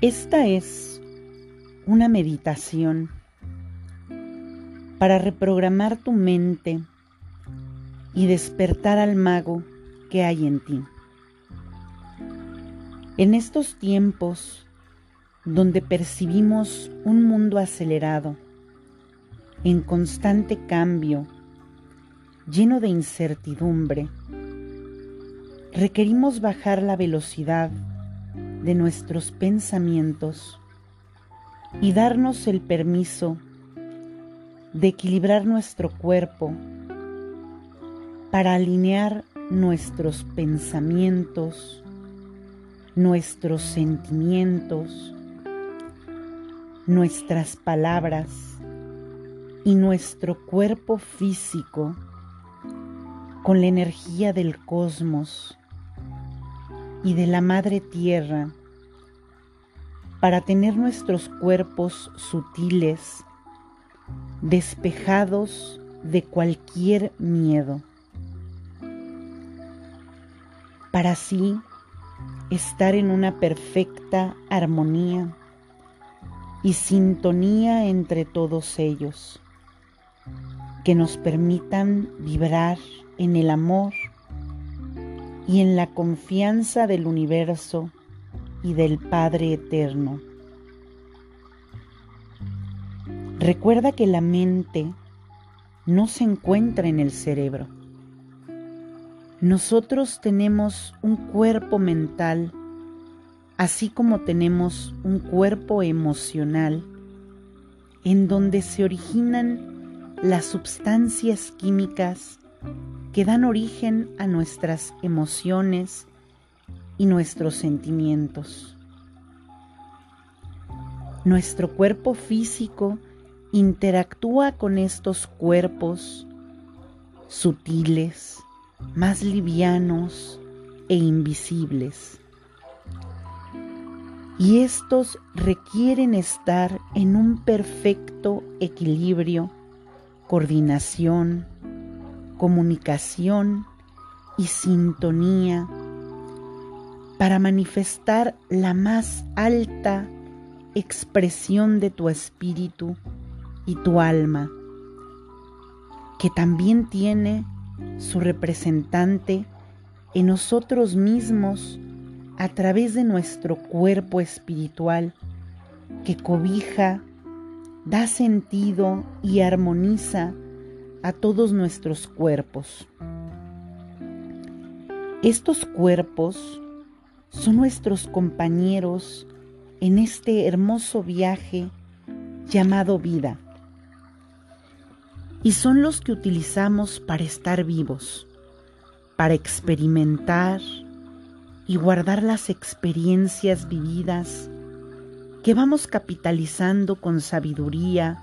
Esta es una meditación para reprogramar tu mente y despertar al mago que hay en ti. En estos tiempos donde percibimos un mundo acelerado, en constante cambio, lleno de incertidumbre, requerimos bajar la velocidad de nuestros pensamientos y darnos el permiso de equilibrar nuestro cuerpo para alinear nuestros pensamientos, nuestros sentimientos, nuestras palabras y nuestro cuerpo físico con la energía del cosmos y de la Madre Tierra para tener nuestros cuerpos sutiles despejados de cualquier miedo, para así estar en una perfecta armonía y sintonía entre todos ellos, que nos permitan vibrar en el amor y en la confianza del universo y del Padre Eterno. Recuerda que la mente no se encuentra en el cerebro. Nosotros tenemos un cuerpo mental, así como tenemos un cuerpo emocional, en donde se originan las sustancias químicas que dan origen a nuestras emociones y nuestros sentimientos. Nuestro cuerpo físico interactúa con estos cuerpos sutiles, más livianos e invisibles. Y estos requieren estar en un perfecto equilibrio, coordinación, comunicación y sintonía para manifestar la más alta expresión de tu espíritu y tu alma, que también tiene su representante en nosotros mismos a través de nuestro cuerpo espiritual que cobija, da sentido y armoniza a todos nuestros cuerpos. Estos cuerpos son nuestros compañeros en este hermoso viaje llamado vida y son los que utilizamos para estar vivos, para experimentar y guardar las experiencias vividas que vamos capitalizando con sabiduría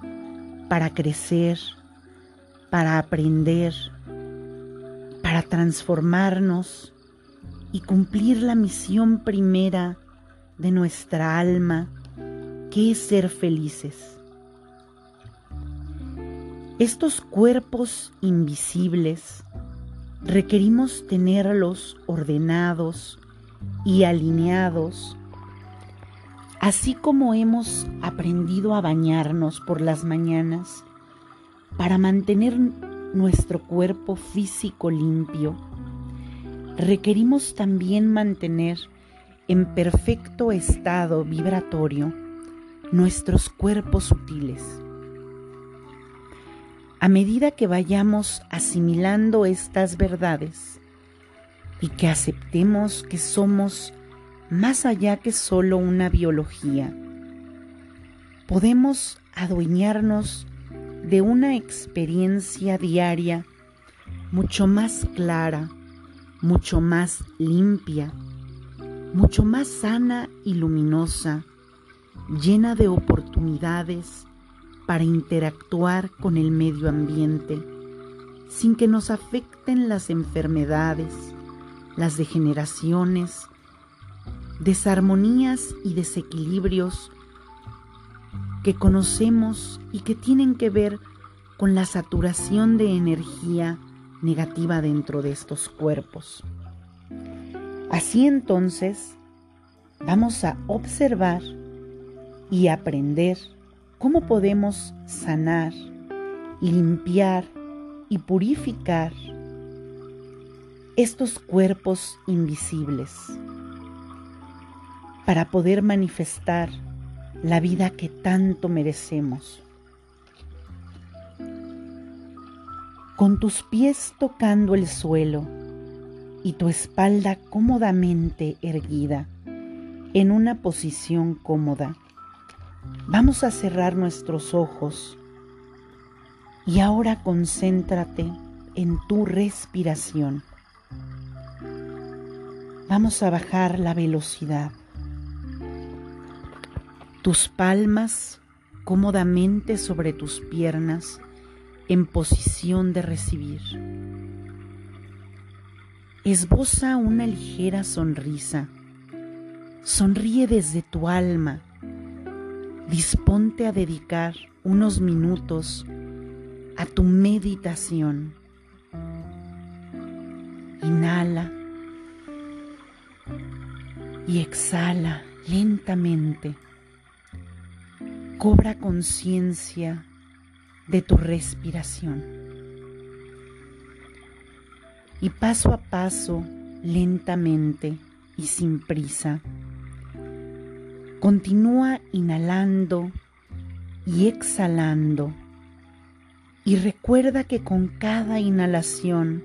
para crecer, para aprender, para transformarnos y cumplir la misión primera de nuestra alma, que es ser felices. Estos cuerpos invisibles requerimos tenerlos ordenados y alineados, así como hemos aprendido a bañarnos por las mañanas para mantener nuestro cuerpo físico limpio, requerimos también mantener en perfecto estado vibratorio nuestros cuerpos sutiles. A medida que vayamos asimilando estas verdades y que aceptemos que somos más allá que solo una biología, podemos adueñarnos de una experiencia diaria mucho más clara, mucho más limpia, mucho más sana y luminosa, llena de oportunidades para interactuar con el medio ambiente sin que nos afecten las enfermedades, las degeneraciones, desarmonías y desequilibrios que conocemos y que tienen que ver con la saturación de energía negativa dentro de estos cuerpos. Así entonces, vamos a observar y aprender cómo podemos sanar, limpiar y purificar estos cuerpos invisibles para poder manifestar la vida que tanto merecemos. Con tus pies tocando el suelo y tu espalda cómodamente erguida en una posición cómoda, vamos a cerrar nuestros ojos y ahora concéntrate en tu respiración. Vamos a bajar la velocidad. Tus palmas cómodamente sobre tus piernas en posición de recibir. Esboza una ligera sonrisa. Sonríe desde tu alma. Disponte a dedicar unos minutos a tu meditación. Inhala y exhala lentamente. Cobra conciencia de tu respiración. Y paso a paso, lentamente y sin prisa, continúa inhalando y exhalando. Y recuerda que con cada inhalación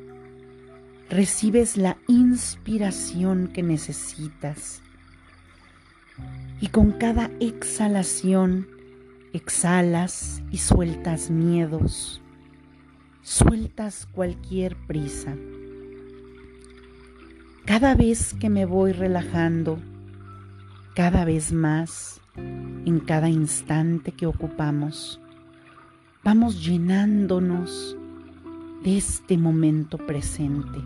recibes la inspiración que necesitas. Y con cada exhalación exhalas y sueltas miedos, sueltas cualquier prisa. Cada vez que me voy relajando, cada vez más, en cada instante que ocupamos, vamos llenándonos de este momento presente.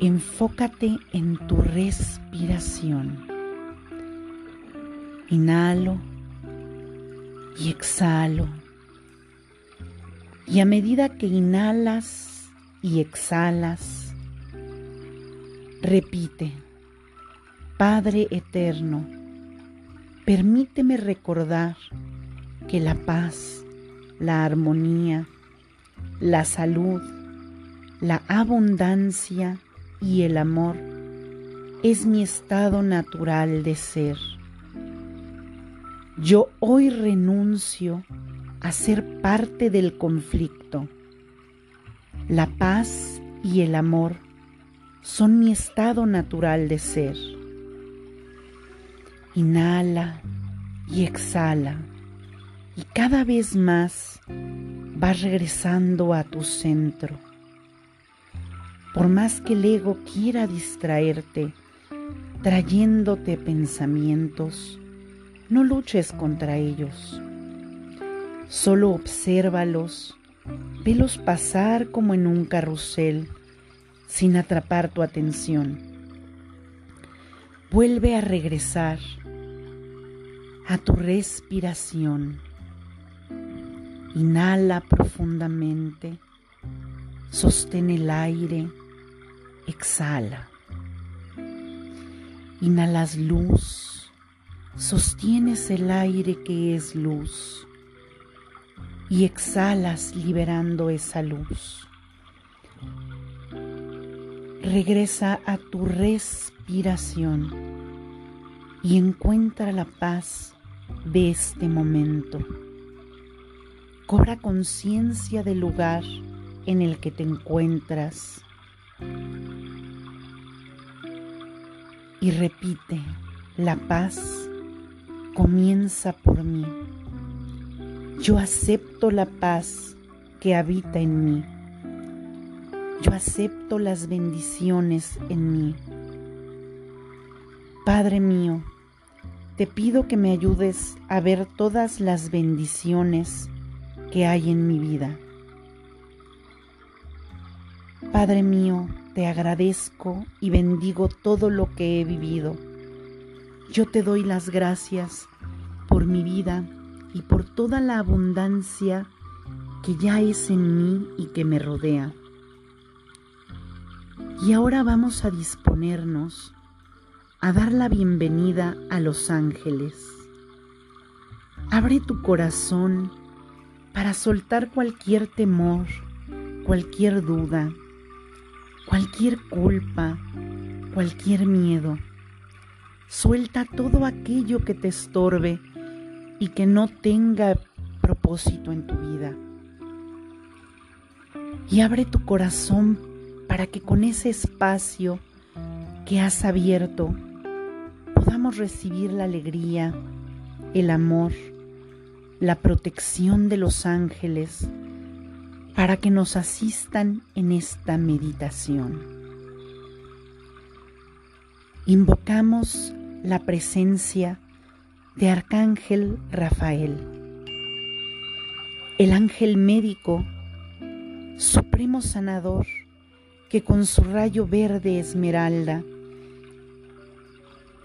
Enfócate en tu respiración. Inhalo y exhalo. Y a medida que inhalas y exhalas, repite, Padre Eterno, permíteme recordar que la paz, la armonía, la salud, la abundancia y el amor es mi estado natural de ser. Yo hoy renuncio a ser parte del conflicto. La paz y el amor son mi estado natural de ser. Inhala y exhala y cada vez más vas regresando a tu centro. Por más que el ego quiera distraerte, trayéndote pensamientos, no luches contra ellos. Solo obsérvalos, velos pasar como en un carrusel, sin atrapar tu atención. Vuelve a regresar a tu respiración. Inhala profundamente, sostén el aire, exhala. Inhalas luz sostienes el aire que es luz y exhalas liberando esa luz. Regresa a tu respiración y encuentra la paz de este momento. Cobra conciencia del lugar en el que te encuentras y repite, la paz comienza por mí. Yo acepto la paz que habita en mí. Yo acepto las bendiciones en mí. Padre mío, te pido que me ayudes a ver todas las bendiciones que hay en mi vida. Padre mío, te agradezco y bendigo todo lo que he vivido yo te doy las gracias por mi vida y por toda la abundancia que ya es en mí y que me rodea. Y ahora vamos a disponernos a dar la bienvenida a los ángeles. Abre tu corazón para soltar cualquier temor, cualquier duda, cualquier culpa, cualquier miedo. Suelta todo aquello que te estorbe y que no tenga propósito en tu vida. Y abre tu corazón para que con ese espacio que has abierto podamos recibir la alegría, el amor, la protección de los ángeles para que nos asistan en esta meditación. Invocamos la presencia de Arcángel Rafael, el ángel médico, supremo sanador, que con su rayo verde esmeralda,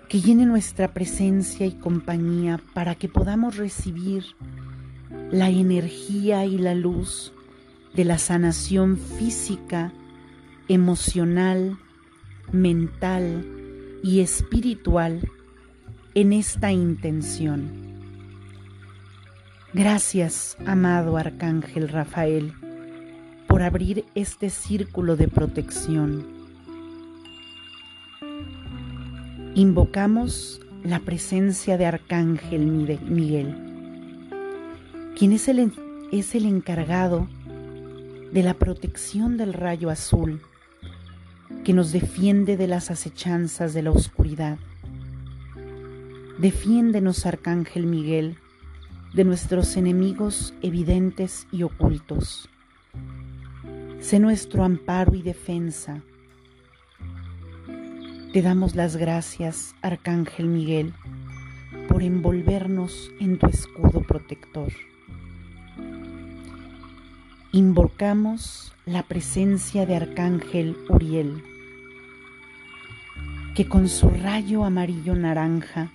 que llene nuestra presencia y compañía para que podamos recibir la energía y la luz de la sanación física, emocional, mental y espiritual en esta intención. Gracias, amado Arcángel Rafael, por abrir este círculo de protección invocamos la presencia de Arcángel Miguel, quien es el, es el encargado de la protección del rayo azul que nos defiende de las acechanzas de la oscuridad. Defiéndenos, Arcángel Miguel, de nuestros enemigos evidentes y ocultos. Sé nuestro amparo y defensa te damos las gracias, Arcángel Miguel, por envolvernos en tu escudo protector. Invocamos la presencia de Arcángel Uriel, que con su rayo amarillo naranja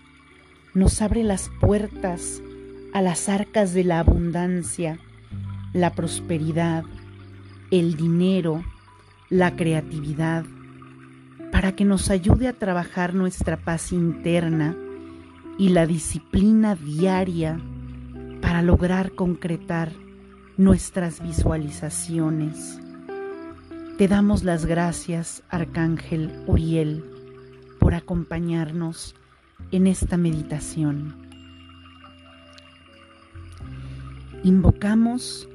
nos abre las puertas a las arcas de la abundancia, la prosperidad, el dinero, la creatividad, para que nos ayude a trabajar nuestra paz interna y la disciplina diaria para lograr concretar nuestras visualizaciones. Te damos las gracias, Arcángel Uriel, por acompañarnos en esta meditación. Invocamos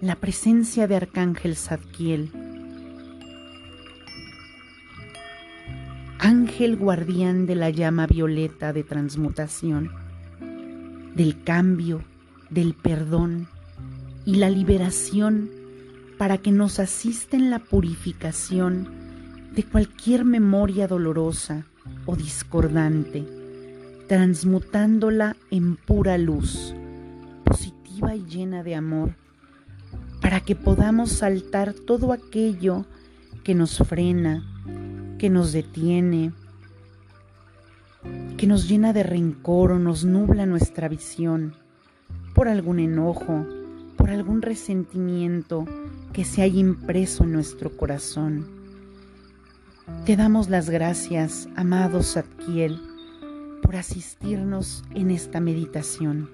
la presencia de Arcángel Zadkiel, ángel guardián de la llama violeta de transmutación, del cambio, del perdón y la liberación para que nos asista en la purificación de cualquier memoria dolorosa o discordante, transmutándola en pura luz, positiva y llena de amor, para que podamos saltar todo aquello que nos frena, que nos detiene, que nos llena de rencor o nos nubla nuestra visión por algún enojo, por algún resentimiento que se haya impreso en nuestro corazón. Te damos las gracias, amado Satkiel, por asistirnos en esta meditación.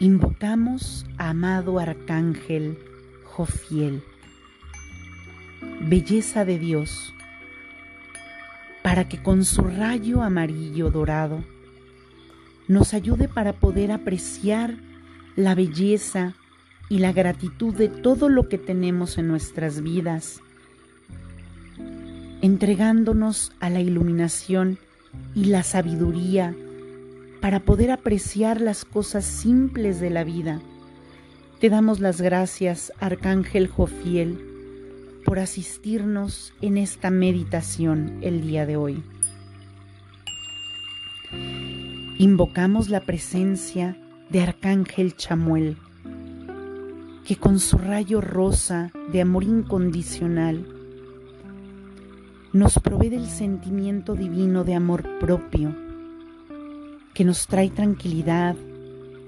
Invocamos a amado Arcángel Jofiel, belleza de Dios, para que con su rayo amarillo dorado nos ayude para poder apreciar la belleza y la gratitud de todo lo que tenemos en nuestras vidas, entregándonos a la iluminación y la sabiduría para poder apreciar las cosas simples de la vida te damos las gracias, Arcángel Jofiel, por asistirnos en esta meditación el día de hoy. Invocamos la presencia de Arcángel Chamuel, que con su rayo rosa de amor incondicional nos provee del sentimiento divino de amor propio, que nos trae tranquilidad,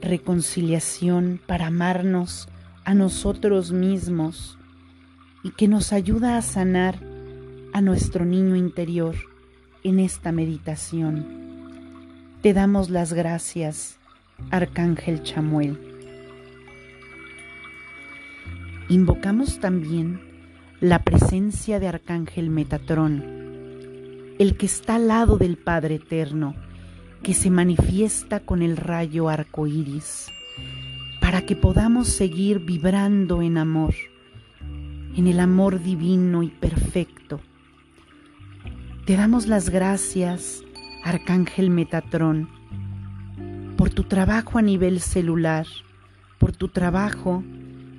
reconciliación para amarnos a nosotros mismos y que nos ayuda a sanar a nuestro niño interior en esta meditación. Te damos las gracias, Arcángel Chamuel. Invocamos también la presencia de Arcángel Metatrón, el que está al lado del Padre Eterno, que se manifiesta con el rayo arco iris, para que podamos seguir vibrando en amor, en el amor divino y perfecto. Te damos las gracias, Arcángel Metatrón, por tu trabajo a nivel celular, por tu trabajo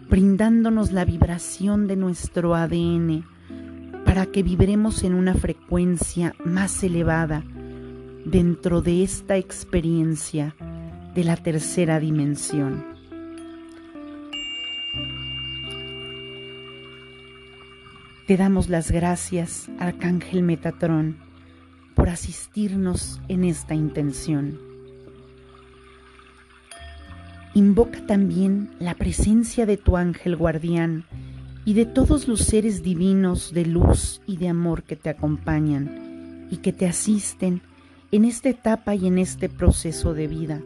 brindándonos la vibración de nuestro ADN para que vibremos en una frecuencia más elevada dentro de esta experiencia de la tercera dimensión. Te damos las gracias, Arcángel Metatrón, por asistirnos en esta intención. Invoca también la presencia de tu ángel guardián y de todos los seres divinos de luz y de amor que te acompañan y que te asisten en esta etapa y en este proceso de vida,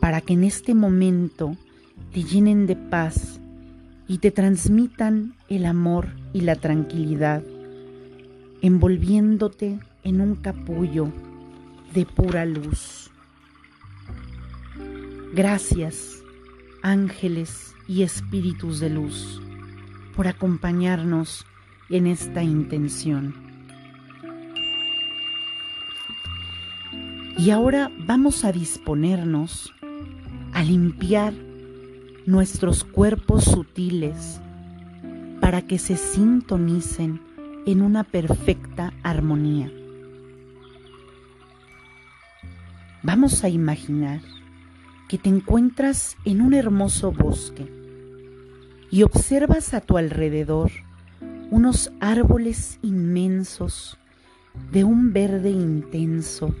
para que en este momento te llenen de paz y te transmitan el amor y la tranquilidad, envolviéndote en un capullo de pura luz. Gracias, ángeles y espíritus de luz, por acompañarnos en esta intención. Y ahora vamos a disponernos a limpiar nuestros cuerpos sutiles para que se sintonicen en una perfecta armonía. Vamos a imaginar que te encuentras en un hermoso bosque y observas a tu alrededor unos árboles inmensos de un verde intenso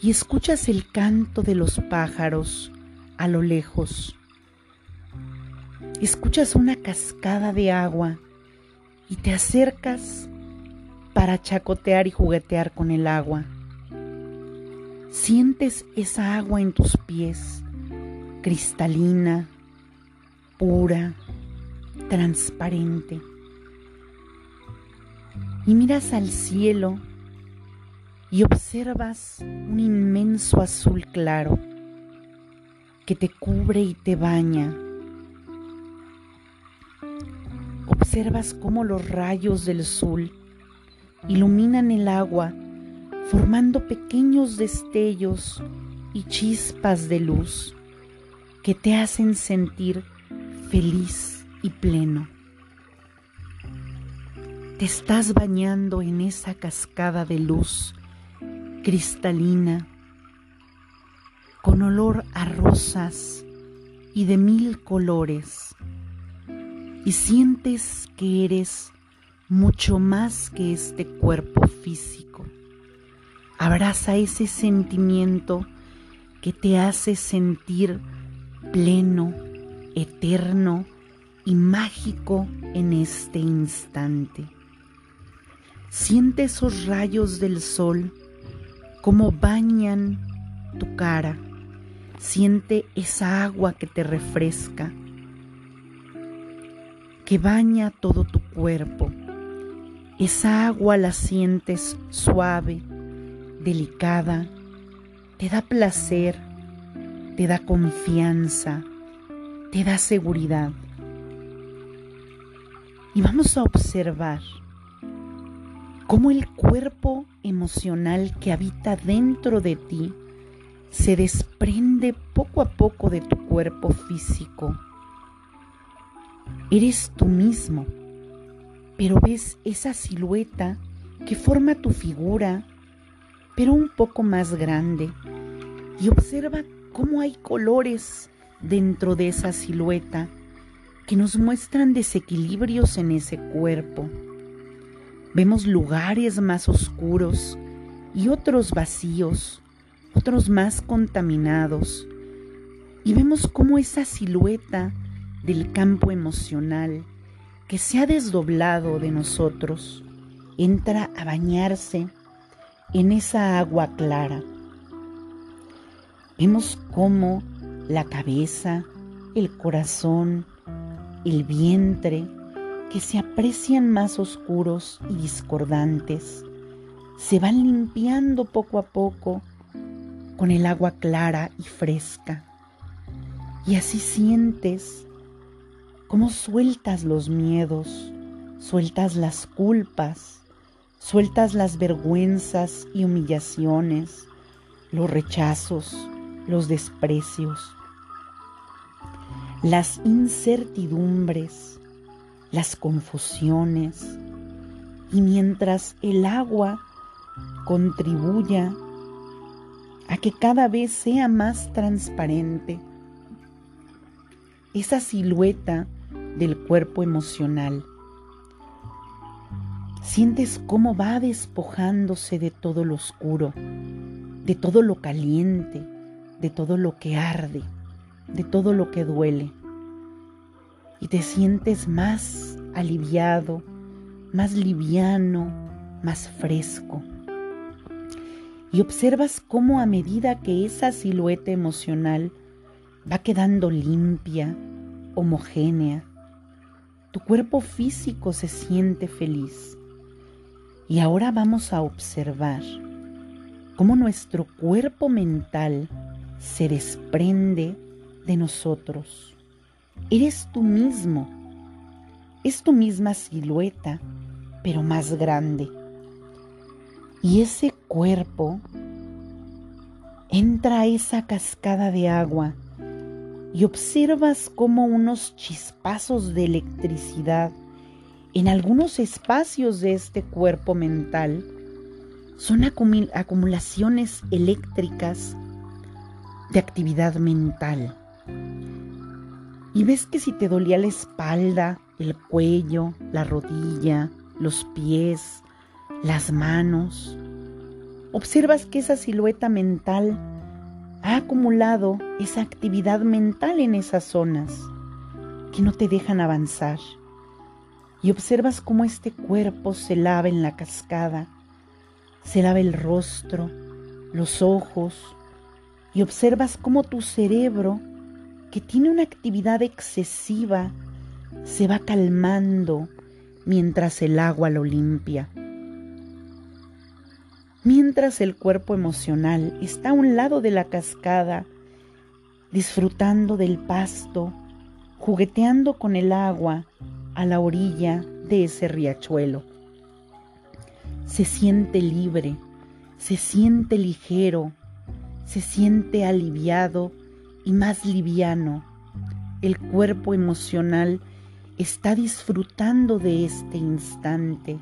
y escuchas el canto de los pájaros a lo lejos. Escuchas una cascada de agua y te acercas para chacotear y juguetear con el agua. Sientes esa agua en tus pies, cristalina, pura, transparente. Y miras al cielo y observas un inmenso azul claro que te cubre y te baña. Observas cómo los rayos del sol iluminan el agua formando pequeños destellos y chispas de luz que te hacen sentir feliz y pleno. Te estás bañando en esa cascada de luz cristalina, con olor a rosas y de mil colores, y sientes que eres mucho más que este cuerpo físico. Abraza ese sentimiento que te hace sentir pleno, eterno y mágico en este instante. Siente esos rayos del sol cómo bañan tu cara. Siente esa agua que te refresca, que baña todo tu cuerpo. Esa agua la sientes suave, delicada, te da placer, te da confianza, te da seguridad. Y vamos a observar cómo el cuerpo emocional que habita dentro de ti se desprende poco a poco de tu cuerpo físico. Eres tú mismo, pero ves esa silueta que forma tu figura, pero un poco más grande, y observa cómo hay colores dentro de esa silueta que nos muestran desequilibrios en ese cuerpo. Vemos lugares más oscuros y otros vacíos, otros más contaminados. Y vemos cómo esa silueta del campo emocional, que se ha desdoblado de nosotros entra a bañarse en esa agua clara. Vemos cómo la cabeza, el corazón, el vientre, que se aprecian más oscuros y discordantes, se van limpiando poco a poco con el agua clara y fresca. Y así sientes cómo sueltas los miedos, sueltas las culpas, sueltas las vergüenzas y humillaciones, los rechazos, los desprecios, las incertidumbres, las confusiones, y mientras el agua contribuya a que cada vez sea más transparente esa silueta del cuerpo emocional. Sientes cómo va despojándose de todo lo oscuro, de todo lo caliente, de todo lo que arde, de todo lo que duele. Y te sientes más aliviado, más liviano, más fresco y observas cómo a medida que esa silueta emocional va quedando limpia, homogénea, tu cuerpo físico se siente feliz. Y ahora vamos a observar cómo nuestro cuerpo mental se desprende de nosotros. Eres tú mismo. Es tu misma silueta, pero más grande y ese cuerpo entra a esa cascada de agua y observas como unos chispazos de electricidad en algunos espacios de este cuerpo mental son acumulaciones eléctricas de actividad mental. Y ves que si te dolía la espalda, el cuello, la rodilla, los pies, las manos. Observas que esa silueta mental ha acumulado esa actividad mental en esas zonas que no te dejan avanzar. Y observas cómo este cuerpo se lava en la cascada, se lava el rostro, los ojos, y observas cómo tu cerebro, que tiene una actividad excesiva, se va calmando mientras el agua lo limpia. Mientras el cuerpo emocional está a un lado de la cascada, disfrutando del pasto, jugueteando con el agua a la orilla de ese riachuelo. Se siente libre, se siente ligero, se siente aliviado y más liviano. El cuerpo emocional está disfrutando de este instante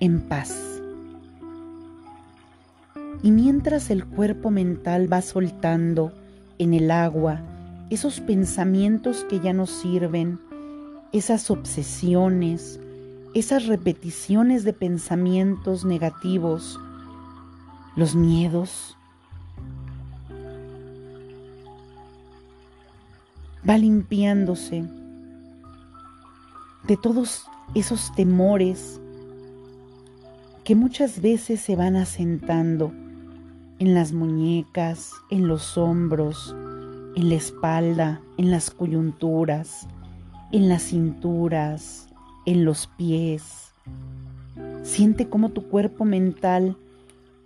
en paz. Y mientras el cuerpo mental va soltando en el agua esos pensamientos que ya no sirven, esas obsesiones, esas repeticiones de pensamientos negativos, los miedos, va limpiándose de todos esos temores, que muchas veces se van asentando en las muñecas, en los hombros, en la espalda, en las coyunturas, en las cinturas, en los pies. Siente cómo tu cuerpo mental,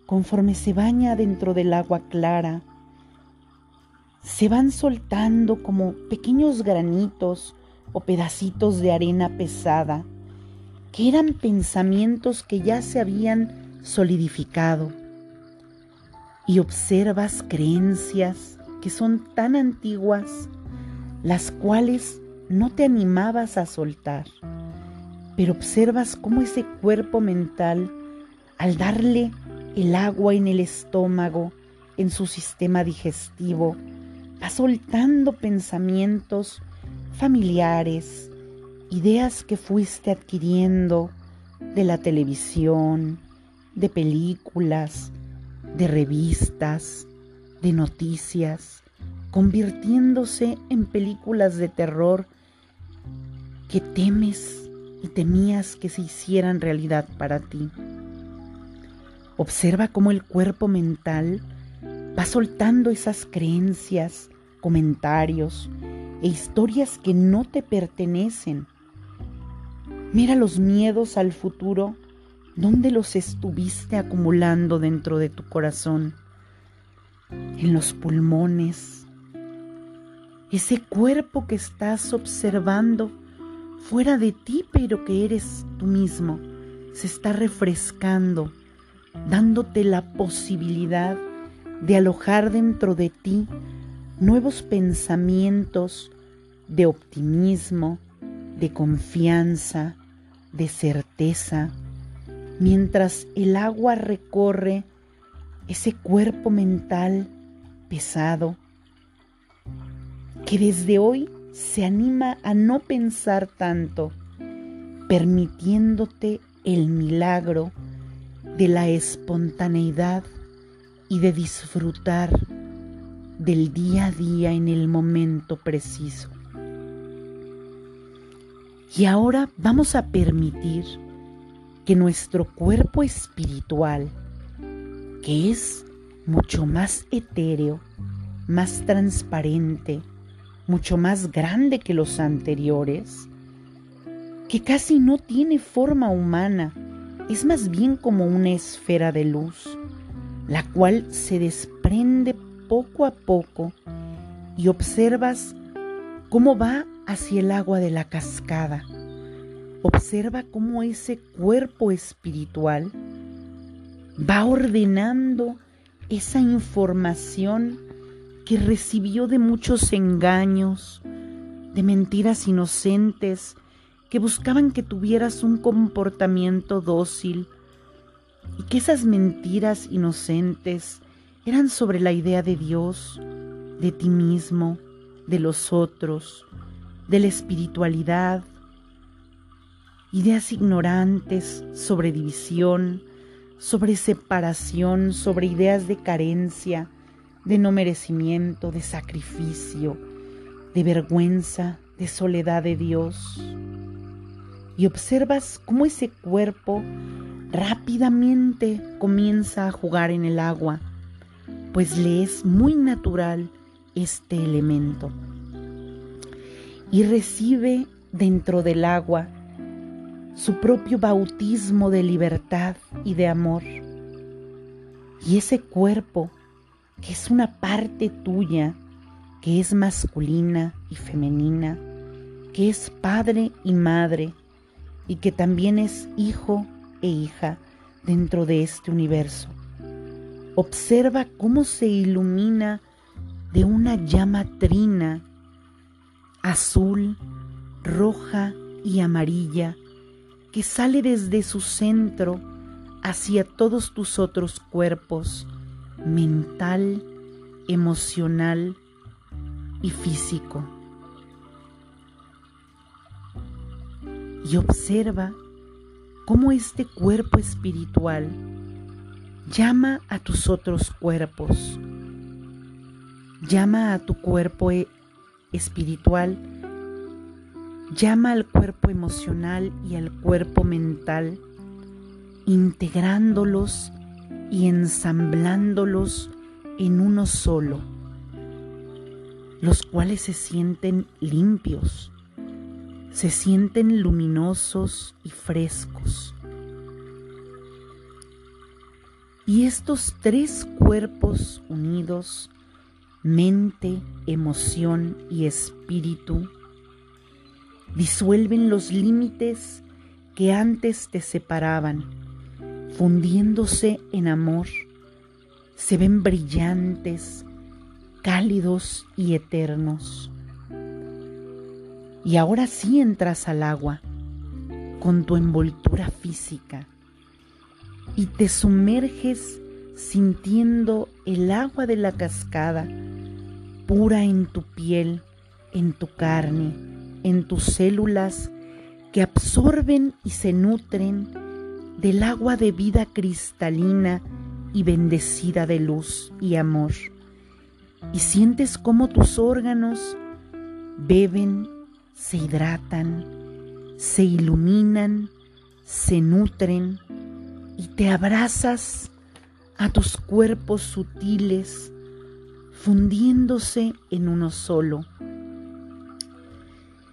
conforme se baña dentro del agua clara, se van soltando como pequeños granitos o pedacitos de arena pesada que eran pensamientos que ya se habían solidificado. Y observas creencias que son tan antiguas, las cuales no te animabas a soltar. Pero observas cómo ese cuerpo mental, al darle el agua en el estómago, en su sistema digestivo, va soltando pensamientos familiares, ideas que fuiste adquiriendo de la televisión, de películas, de revistas, de noticias, convirtiéndose en películas de terror que temes y temías que se hicieran realidad para ti. Observa cómo el cuerpo mental va soltando esas creencias, comentarios e historias que no te pertenecen. Mira los miedos al futuro, ¿dónde los estuviste acumulando dentro de tu corazón? En los pulmones. Ese cuerpo que estás observando fuera de ti, pero que eres tú mismo, se está refrescando, dándote la posibilidad de alojar dentro de ti nuevos pensamientos de optimismo, de confianza, de certeza, mientras el agua recorre ese cuerpo mental pesado que desde hoy se anima a no pensar tanto, permitiéndote el milagro de la espontaneidad y de disfrutar del día a día en el momento preciso. Y ahora vamos a permitir que nuestro cuerpo espiritual, que es mucho más etéreo, más transparente, mucho más grande que los anteriores, que casi no tiene forma humana, es más bien como una esfera de luz, la cual se desprende poco a poco y observas cómo va hacia el agua de la cascada. Observa cómo ese cuerpo espiritual va ordenando esa información que recibió de muchos engaños, de mentiras inocentes que buscaban que tuvieras un comportamiento dócil y que esas mentiras inocentes eran sobre la idea de Dios, de ti mismo, de los otros, de la espiritualidad, ideas ignorantes sobre división, sobre separación, sobre ideas de carencia, de no merecimiento, de sacrificio, de vergüenza, de soledad de Dios. Y observas cómo ese cuerpo rápidamente comienza a jugar en el agua, pues le es muy natural este elemento. Y recibe dentro del agua su propio bautismo de libertad y de amor. Y ese cuerpo que es una parte tuya, que es masculina y femenina, que es padre y madre, y que también es hijo e hija dentro de este universo. Observa cómo se ilumina de una llama trina, azul, roja y amarilla, que sale desde su centro hacia todos tus otros cuerpos, mental, emocional y físico. Y observa cómo este cuerpo espiritual llama a tus otros cuerpos, llama a tu cuerpo e-, espiritual, llama al cuerpo emocional y al cuerpo mental, integrándolos y ensamblándolos en uno solo, los cuales se sienten limpios, se sienten luminosos y frescos. Y estos tres cuerpos unidos, mente, emoción y espíritu, disuelven los límites que antes te separaban fundiéndose en amor, se ven brillantes, cálidos y eternos. Y ahora sí entras al agua con tu envoltura física y te sumerges sintiendo el agua de la cascada pura en tu piel, en tu carne, en tus células que absorben y se nutren del agua de vida cristalina y bendecida de luz y amor. Y sientes cómo tus órganos beben, se hidratan se iluminan, se nutren y te abrazas a tus cuerpos sutiles, fundiéndose en uno solo.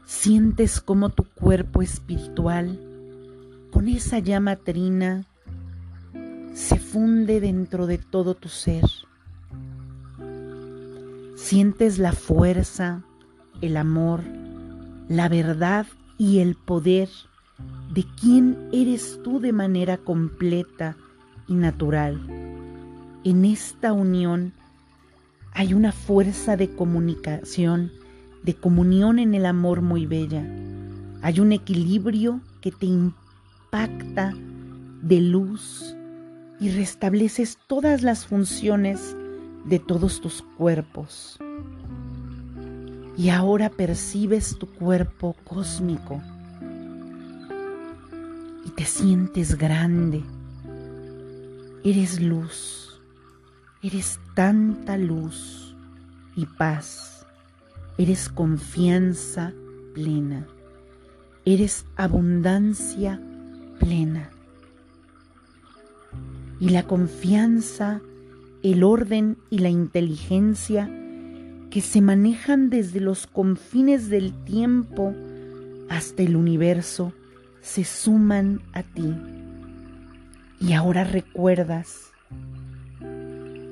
Sientes como tu cuerpo espiritual, con esa llama trina, se funde dentro de todo tu ser. Sientes la fuerza, el amor, la verdad y el poder de quién eres tú de manera completa y natural. En esta unión hay una fuerza de comunicación, de comunión en el amor muy bella. Hay un equilibrio que te impacta de luz y restableces todas las funciones de todos tus cuerpos. Y ahora percibes tu cuerpo cósmico y te sientes grande. Eres luz, eres tanta luz y paz, eres confianza plena, eres abundancia plena. Y la confianza, el orden y la inteligencia que se manejan desde los confines del tiempo hasta el universo se suman a ti. Y ahora recuerdas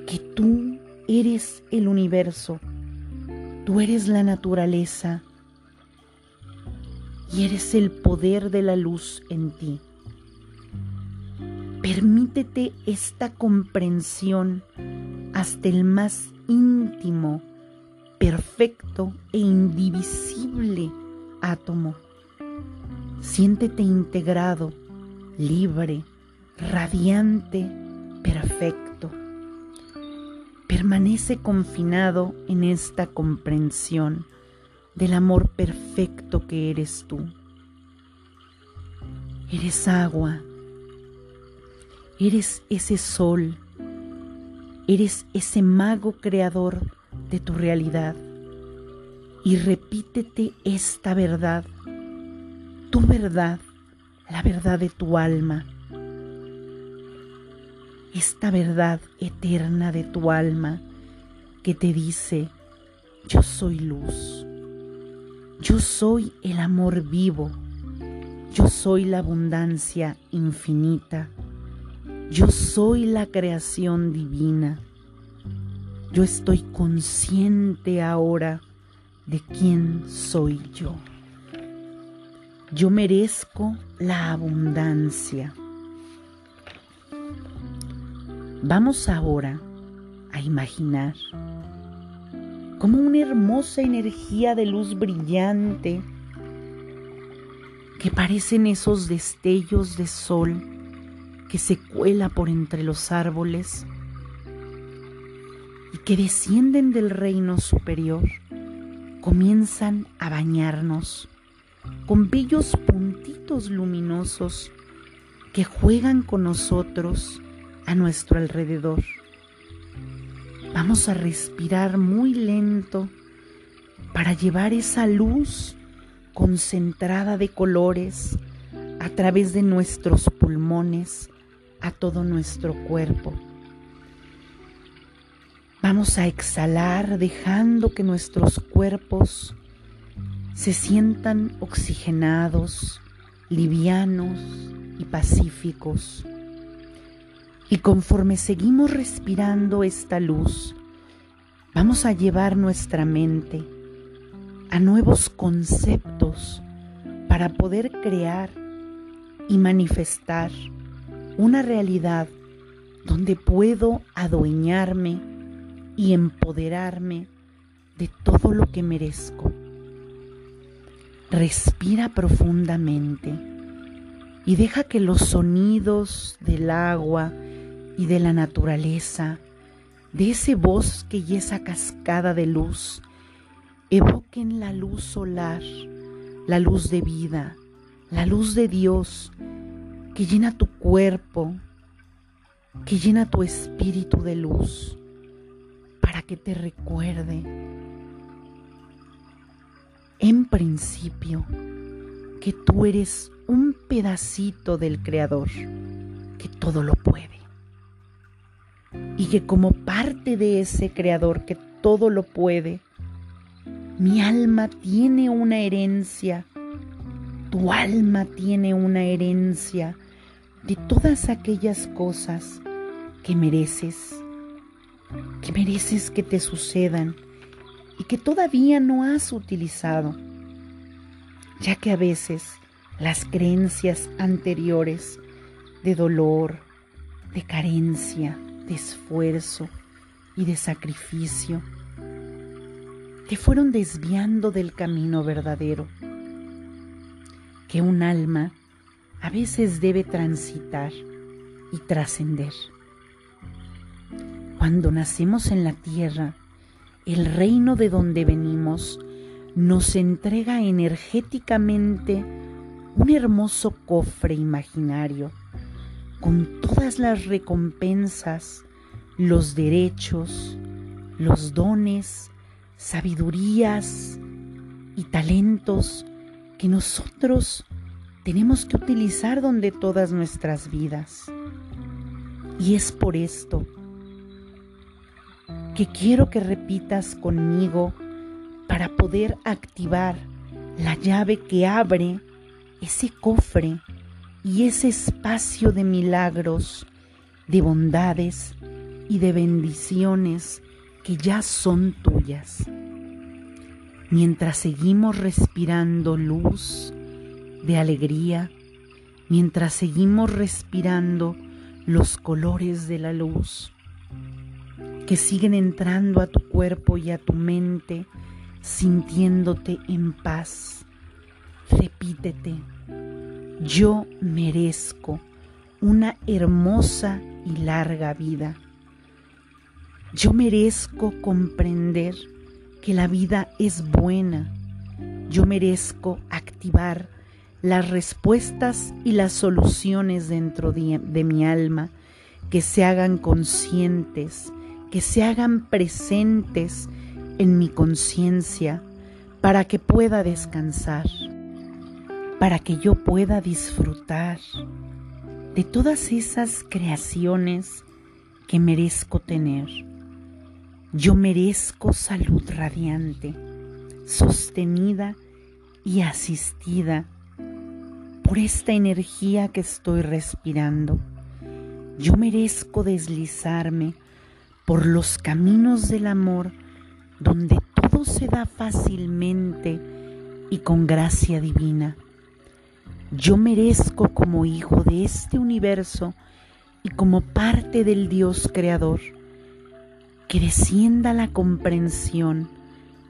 que tú eres el universo, tú eres la naturaleza y eres el poder de la luz en ti. Permítete esta comprensión hasta el más íntimo, perfecto e indivisible átomo Siéntete integrado, libre, radiante, perfecto. Permanece confinado en esta comprensión del amor perfecto que eres tú. Eres agua, eres ese sol, eres ese mago creador de tu realidad. Y repítete esta verdad tu verdad, la verdad de tu alma, esta verdad eterna de tu alma que te dice, yo soy luz, yo soy el amor vivo, yo soy la abundancia infinita, yo soy la creación divina, yo estoy consciente ahora de quién soy yo. Yo merezco la abundancia. Vamos ahora a imaginar como una hermosa energía de luz brillante que parecen esos destellos de sol que se cuela por entre los árboles y que descienden del reino superior, comienzan a bañarnos con bellos puntitos luminosos que juegan con nosotros a nuestro alrededor. Vamos a respirar muy lento para llevar esa luz concentrada de colores a través de nuestros pulmones a todo nuestro cuerpo. Vamos a exhalar dejando que nuestros cuerpos se sientan oxigenados, livianos y pacíficos. Y conforme seguimos respirando esta luz, vamos a llevar nuestra mente a nuevos conceptos para poder crear y manifestar una realidad donde puedo adueñarme y empoderarme de todo lo que merezco. Respira profundamente y deja que los sonidos del agua y de la naturaleza, de ese bosque y esa cascada de luz, evoquen la luz solar, la luz de vida, la luz de Dios que llena tu cuerpo, que llena tu espíritu de luz, para que te recuerde en principio, que tú eres un pedacito del Creador, que todo lo puede. Y que como parte de ese Creador que todo lo puede, mi alma tiene una herencia, tu alma tiene una herencia de todas aquellas cosas que mereces, que mereces que te sucedan y que todavía no has utilizado, ya que a veces las creencias anteriores de dolor, de carencia, de esfuerzo y de sacrificio te fueron desviando del camino verdadero que un alma a veces debe transitar y trascender. Cuando nacemos en la tierra, el reino de donde venimos nos entrega energéticamente un hermoso cofre imaginario con todas las recompensas, los derechos, los dones, sabidurías y talentos que nosotros tenemos que utilizar donde todas nuestras vidas. Y es por esto que quiero que repitas conmigo para poder activar la llave que abre ese cofre y ese espacio de milagros, de bondades y de bendiciones que ya son tuyas. Mientras seguimos respirando luz, de alegría, mientras seguimos respirando los colores de la luz que siguen entrando a tu cuerpo y a tu mente, sintiéndote en paz. Repítete, yo merezco una hermosa y larga vida. Yo merezco comprender que la vida es buena. Yo merezco activar las respuestas y las soluciones dentro de, mi alma que se hagan conscientes, que se hagan presentes en mi conciencia para que pueda descansar, para que yo pueda disfrutar de todas esas creaciones que merezco tener. Yo merezco salud radiante, sostenida y asistida por esta energía que estoy respirando. Yo merezco deslizarme por los caminos del amor donde todo se da fácilmente y con gracia divina. Yo merezco como hijo de este universo y como parte del Dios creador que descienda la comprensión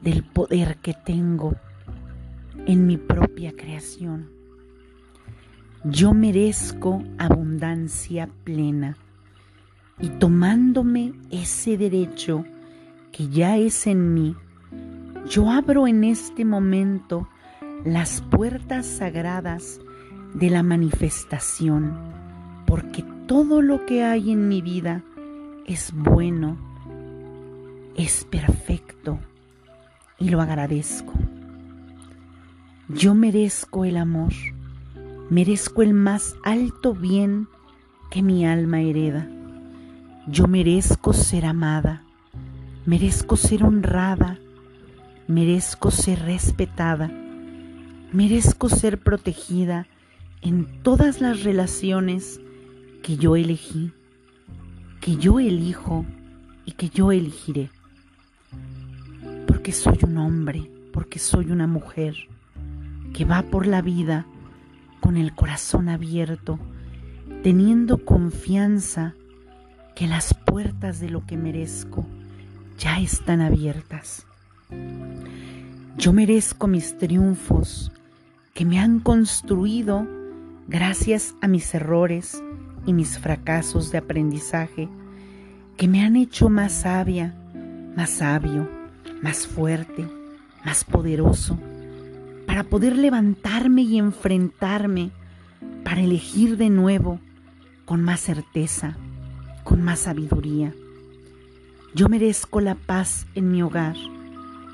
del poder que tengo en mi propia creación. Yo merezco abundancia plena y tomándome ese derecho que ya es en mí, yo abro en este momento las puertas sagradas de la manifestación, porque todo lo que hay en mi vida es bueno, es perfecto y lo agradezco. Yo merezco el amor merezco el más alto bien que mi alma hereda. Yo merezco ser amada, merezco ser honrada, merezco ser respetada, merezco ser protegida en todas las relaciones que yo elegí, que yo elijo y que yo elegiré. Porque soy un hombre, porque soy una mujer que va por la vida con el corazón abierto, teniendo confianza que las puertas de lo que merezco ya están abiertas. Yo merezco mis triunfos que me han construido gracias a mis errores y mis fracasos de aprendizaje, que me han hecho más sabia, más sabio, más fuerte, más poderoso para poder levantarme y enfrentarme, para elegir de nuevo con más certeza, con más sabiduría. Yo merezco la paz en mi hogar.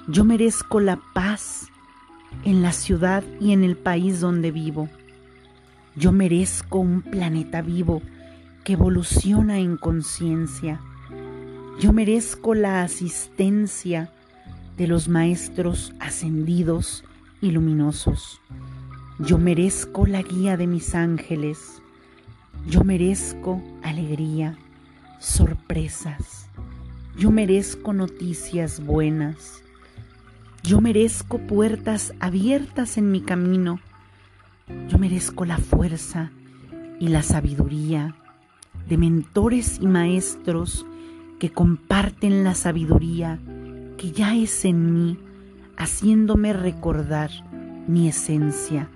Yo merezco la paz en la ciudad y en el país donde vivo. Yo merezco un planeta vivo que evoluciona en conciencia. Yo merezco la asistencia de los maestros ascendidos y luminosos. Yo merezco la guía de mis ángeles. Yo merezco alegría, sorpresas. Yo merezco noticias buenas. Yo merezco puertas abiertas en mi camino. Yo merezco la fuerza y la sabiduría de mentores y maestros que comparten la sabiduría que ya es en mí, haciéndome recordar mi esencia,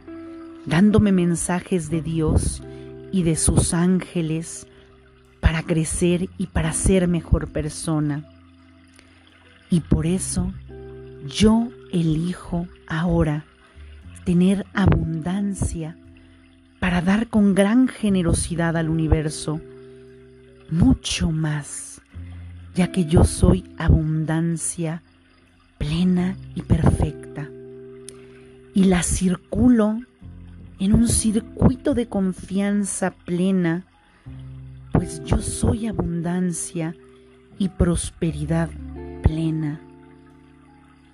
dándome mensajes de Dios y de sus ángeles para crecer y para ser mejor persona. Y por eso yo elijo ahora tener abundancia para dar con gran generosidad al universo mucho más, ya que yo soy abundancia plena y perfecta. Y la circulo en un circuito de confianza plena, pues yo soy abundancia y prosperidad plena,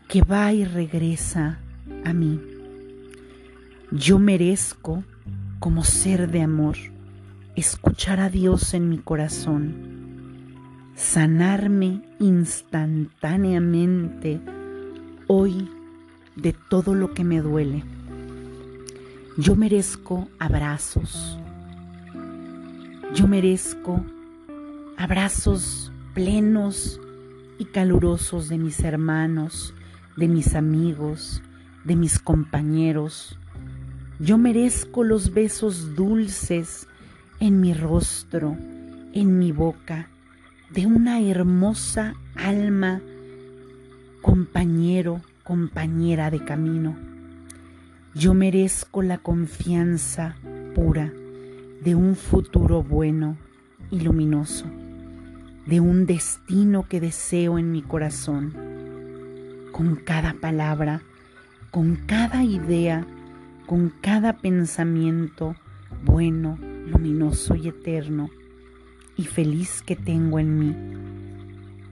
que va y regresa a mí. Yo merezco, como ser de amor, escuchar a Dios en mi corazón, sanarme instantáneamente hoy de todo lo que me duele. Yo merezco abrazos. Yo merezco abrazos plenos y calurosos de mis hermanos, de mis amigos, de mis compañeros. Yo merezco los besos dulces en mi rostro, en mi boca, de una hermosa alma, compañero, compañera de camino. Yo merezco la confianza pura de un futuro bueno y luminoso, de un destino que deseo en mi corazón. Con cada palabra, con cada idea, con cada pensamiento bueno, luminoso y eterno y feliz que tengo en mí.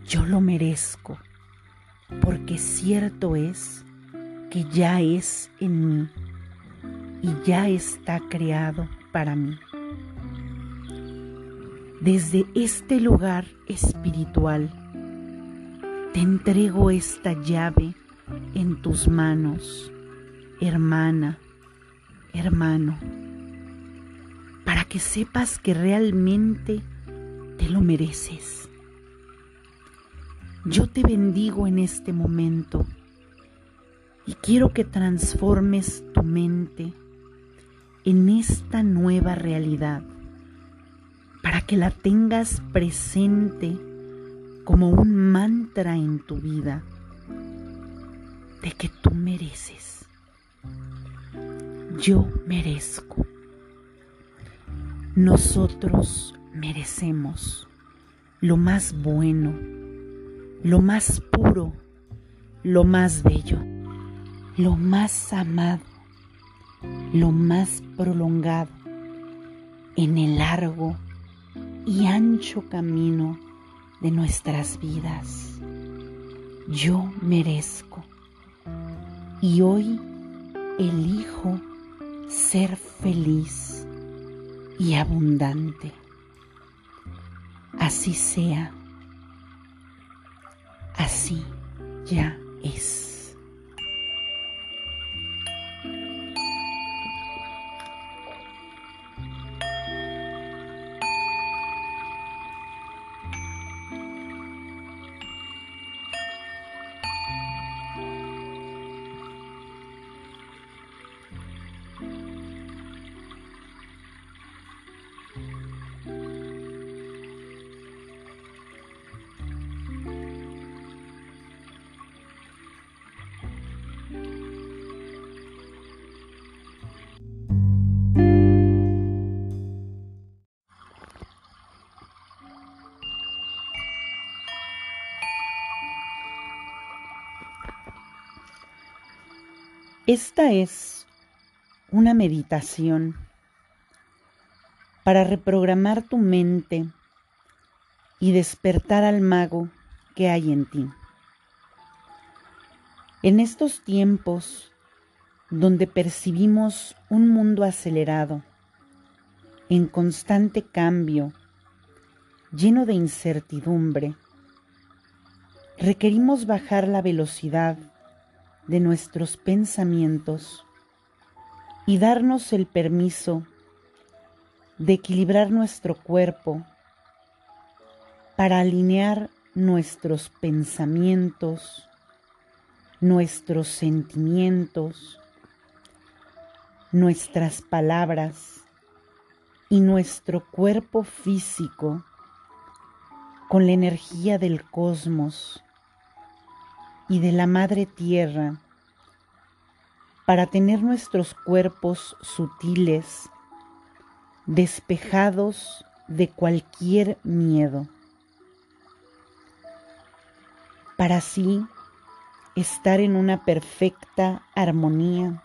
Yo lo merezco, porque cierto es que ya es en mí y ya está creado para mí. Desde este lugar espiritual, te entrego esta llave en tus manos, hermana, hermano para que sepas que realmente te lo mereces. Yo te bendigo en este momento y quiero que transformes tu mente en esta nueva realidad para que la tengas presente como un mantra en tu vida de que tú mereces. Yo merezco. Nosotros merecemos lo más bueno, lo más puro, lo más bello, lo más amado, lo más prolongado en el largo y ancho camino de nuestras vidas. Yo merezco y hoy elijo ser feliz y abundante. Así sea, así ya es. Esta es una meditación para reprogramar tu mente y despertar al mago que hay en ti. En estos tiempos donde percibimos un mundo acelerado, en constante cambio, lleno de incertidumbre, requerimos bajar la velocidad de nuestros pensamientos y darnos el permiso de equilibrar nuestro cuerpo para alinear nuestros pensamientos, nuestros sentimientos, nuestras palabras y nuestro cuerpo físico con la energía del cosmos y de la Madre Tierra para tener nuestros cuerpos sutiles despejados de cualquier miedo, para así estar en una perfecta armonía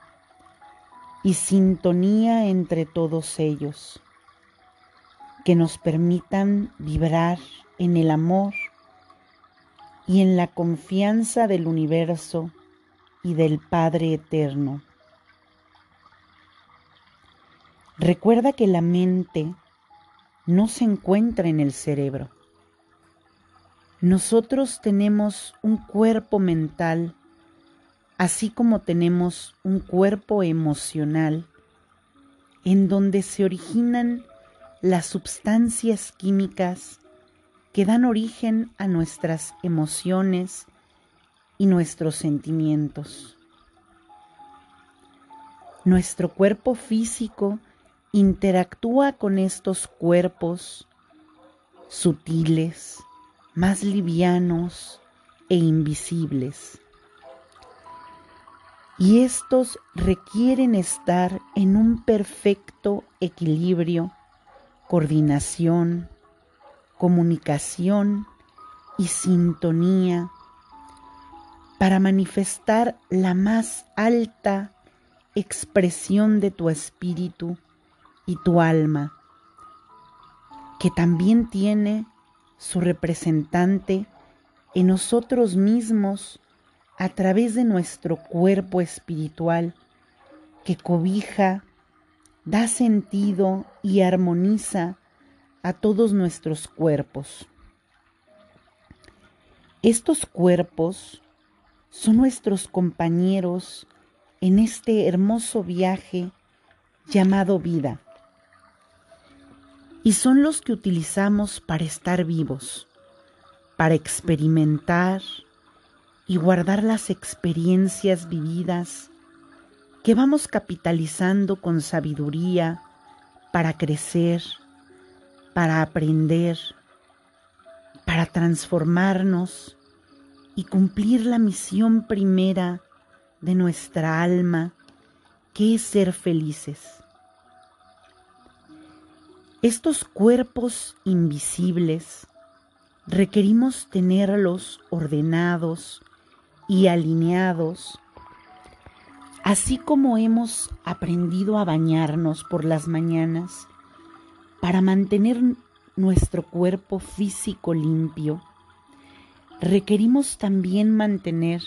y sintonía entre todos ellos, que nos permitan vibrar en el amor y en la confianza del universo y del Padre Eterno. Recuerda que la mente no se encuentra en el cerebro. Nosotros tenemos un cuerpo mental, así como tenemos un cuerpo emocional, en donde se originan las sustancias químicas que dan origen a nuestras emociones y nuestros sentimientos. Nuestro cuerpo físico interactúa con estos cuerpos sutiles, más livianos e invisibles. Y estos requieren estar en un perfecto equilibrio, coordinación, comunicación y sintonía para manifestar la más alta expresión de tu espíritu y tu alma, que también tiene su representante en nosotros mismos a través de nuestro cuerpo espiritual que cobija, da sentido y armoniza a todos nuestros cuerpos. Estos cuerpos son nuestros compañeros en este hermoso viaje llamado vida. Y son los que utilizamos para estar vivos, para experimentar y guardar las experiencias vividas que vamos capitalizando con sabiduría para crecer, para aprender, para transformarnos y cumplir la misión primera de nuestra alma, que es ser felices. Estos cuerpos invisibles requerimos tenerlos ordenados y alineados, así como hemos aprendido a bañarnos por las mañanas para mantener nuestro cuerpo físico limpio, requerimos también mantener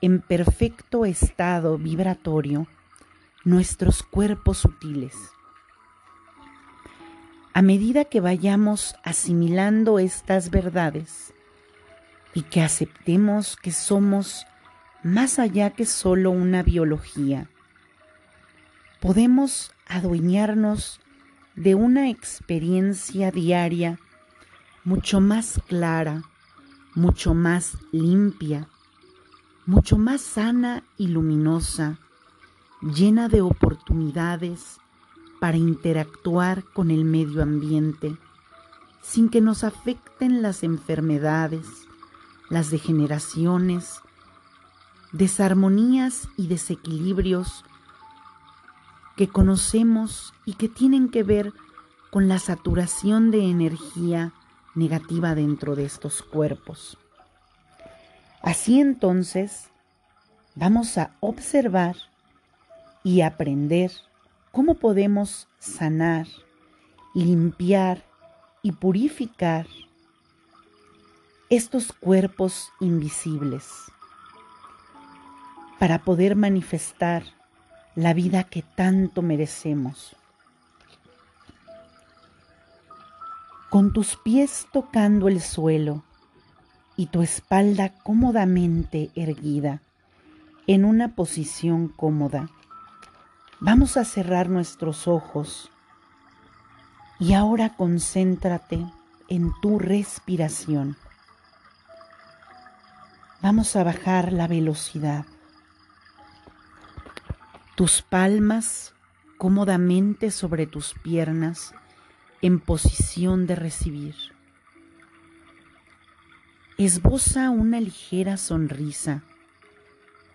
en perfecto estado vibratorio nuestros cuerpos sutiles. A medida que vayamos asimilando estas verdades y que aceptemos que somos más allá que solo una biología, podemos adueñarnos de una experiencia diaria mucho más clara, mucho más limpia, mucho más sana y luminosa, llena de oportunidades para interactuar con el medio ambiente, sin que nos afecten las enfermedades, las degeneraciones, desarmonías y desequilibrios que conocemos y que tienen que ver con la saturación de energía negativa dentro de estos cuerpos. Así entonces, vamos a observar y aprender cómo podemos sanar, limpiar y purificar estos cuerpos invisibles para poder manifestar la vida que tanto merecemos. Con tus pies tocando el suelo y tu espalda cómodamente erguida en una posición cómoda, vamos a cerrar nuestros ojos y ahora concéntrate en tu respiración. Vamos a bajar la velocidad. Tus palmas cómodamente sobre tus piernas en posición de recibir. Esboza una ligera sonrisa.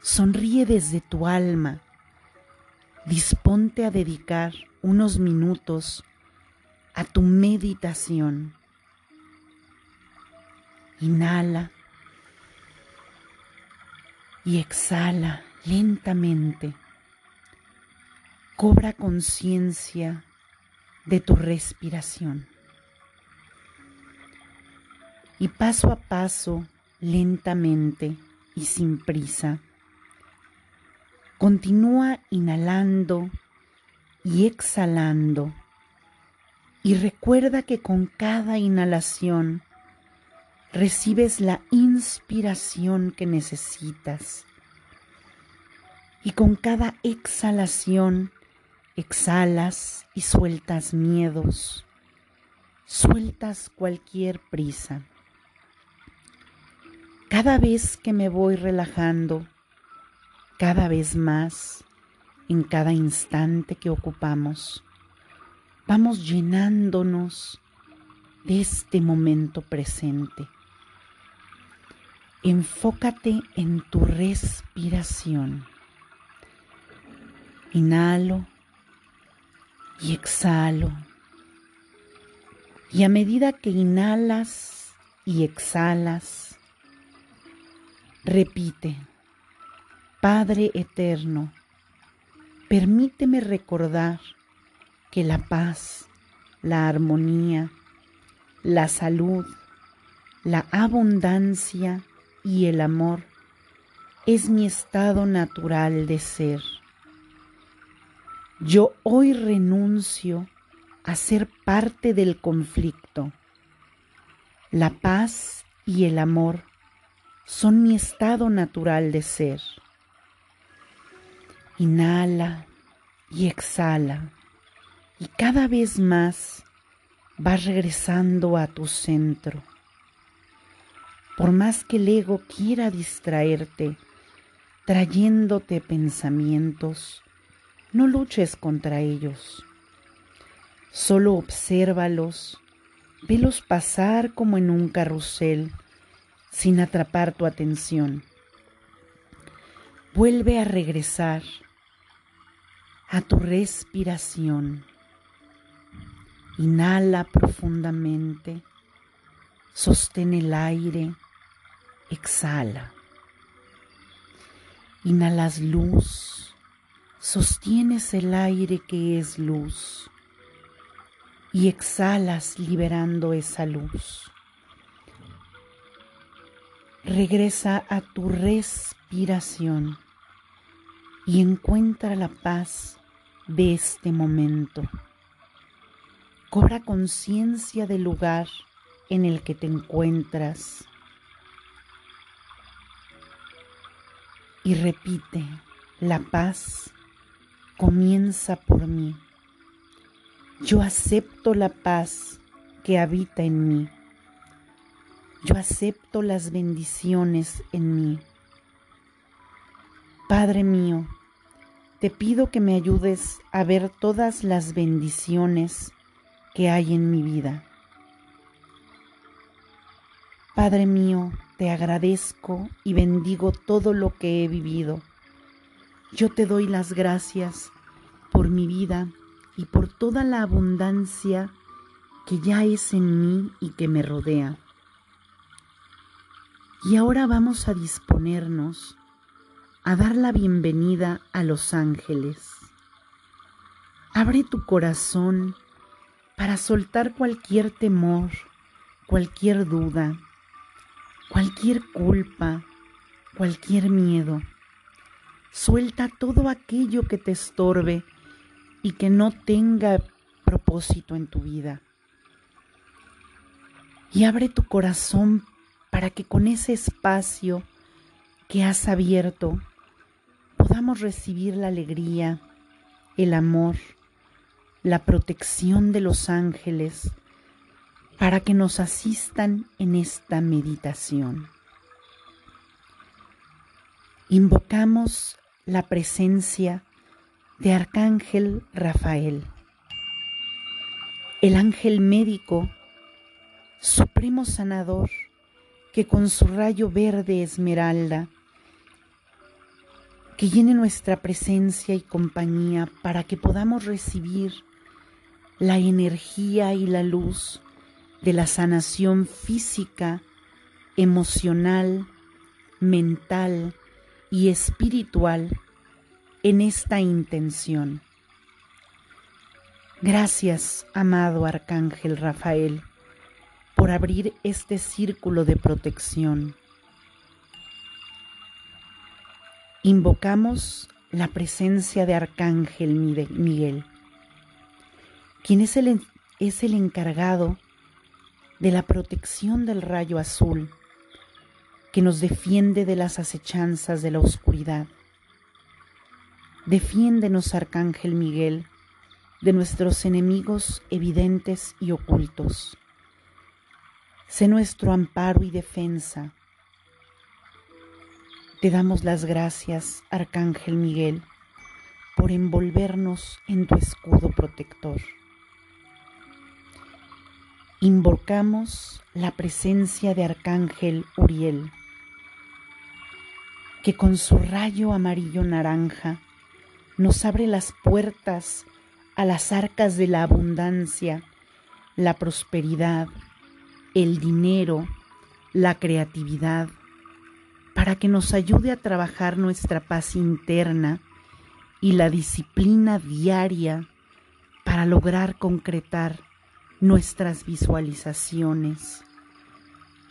Sonríe desde tu alma. Disponte a dedicar unos minutos a tu meditación. Inhala y exhala lentamente. Cobra conciencia de tu respiración. Y paso a paso, lentamente y sin prisa, continúa inhalando y exhalando. Y recuerda que con cada inhalación recibes la inspiración que necesitas. Y con cada exhalación exhalas y sueltas miedos, sueltas cualquier prisa. Cada vez que me voy relajando, cada vez más, en cada instante que ocupamos, vamos llenándonos de este momento presente. Enfócate en tu respiración. Inhalo y exhalo. Y a medida que inhalas y exhalas, repite, Padre Eterno, permíteme recordar que la paz, la armonía, la salud, la abundancia y el amor es mi estado natural de ser. Yo hoy renuncio a ser parte del conflicto. La paz y el amor son mi estado natural de ser. Inhala y exhala y cada vez más vas regresando a tu centro. Por más que el ego quiera distraerte, trayéndote pensamientos, no luches contra ellos. Solo obsérvalos, velos pasar como en un carrusel, sin atrapar tu atención. Vuelve a regresar a tu respiración. Inhala profundamente, sostén el aire, exhala. Inhalas luz, sostienes el aire que es luz y exhalas liberando esa luz. Regresa a tu respiración y encuentra la paz de este momento. Cobra conciencia del lugar en el que te encuentras y repite, la paz comienza por mí. Yo acepto la paz que habita en mí. Yo acepto las bendiciones en mí. Padre mío, te pido que me ayudes a ver todas las bendiciones que hay en mi vida. Padre mío, te agradezco y bendigo todo lo que he vivido. Yo te doy las gracias por mi vida y por toda la abundancia que ya es en mí y que me rodea. Y ahora vamos a disponernos a dar la bienvenida a los ángeles. Abre tu corazón para soltar cualquier temor, cualquier duda, cualquier culpa, cualquier miedo. Suelta todo aquello que te estorbe y que no tenga propósito en tu vida. Y abre tu corazón para que con ese espacio que has abierto podamos recibir la alegría, el amor, la protección de los ángeles para que nos asistan en esta meditación. Invocamos la presencia de Arcángel Rafael, el ángel médico, supremo sanador, que con su rayo verde esmeralda que llene nuestra presencia y compañía para que podamos recibir la energía y la luz de la sanación física, emocional, mental y espiritual en esta intención. Gracias, amado Arcángel Rafael, por abrir este círculo de protección. Invocamos la presencia de Arcángel Miguel quien es el, es el encargado de la protección del rayo azul que nos defiende de las acechanzas de la oscuridad. Defiéndenos, Arcángel Miguel, de nuestros enemigos evidentes y ocultos. Sé nuestro amparo y defensa. Te damos las gracias, Arcángel Miguel, por envolvernos en tu escudo protector invocamos la presencia de Arcángel Uriel, que con su rayo amarillo naranja nos abre las puertas a las arcas de la abundancia, la prosperidad, el dinero, la creatividad, para que nos ayude a trabajar nuestra paz interna y la disciplina diaria para lograr concretar nuestras visualizaciones.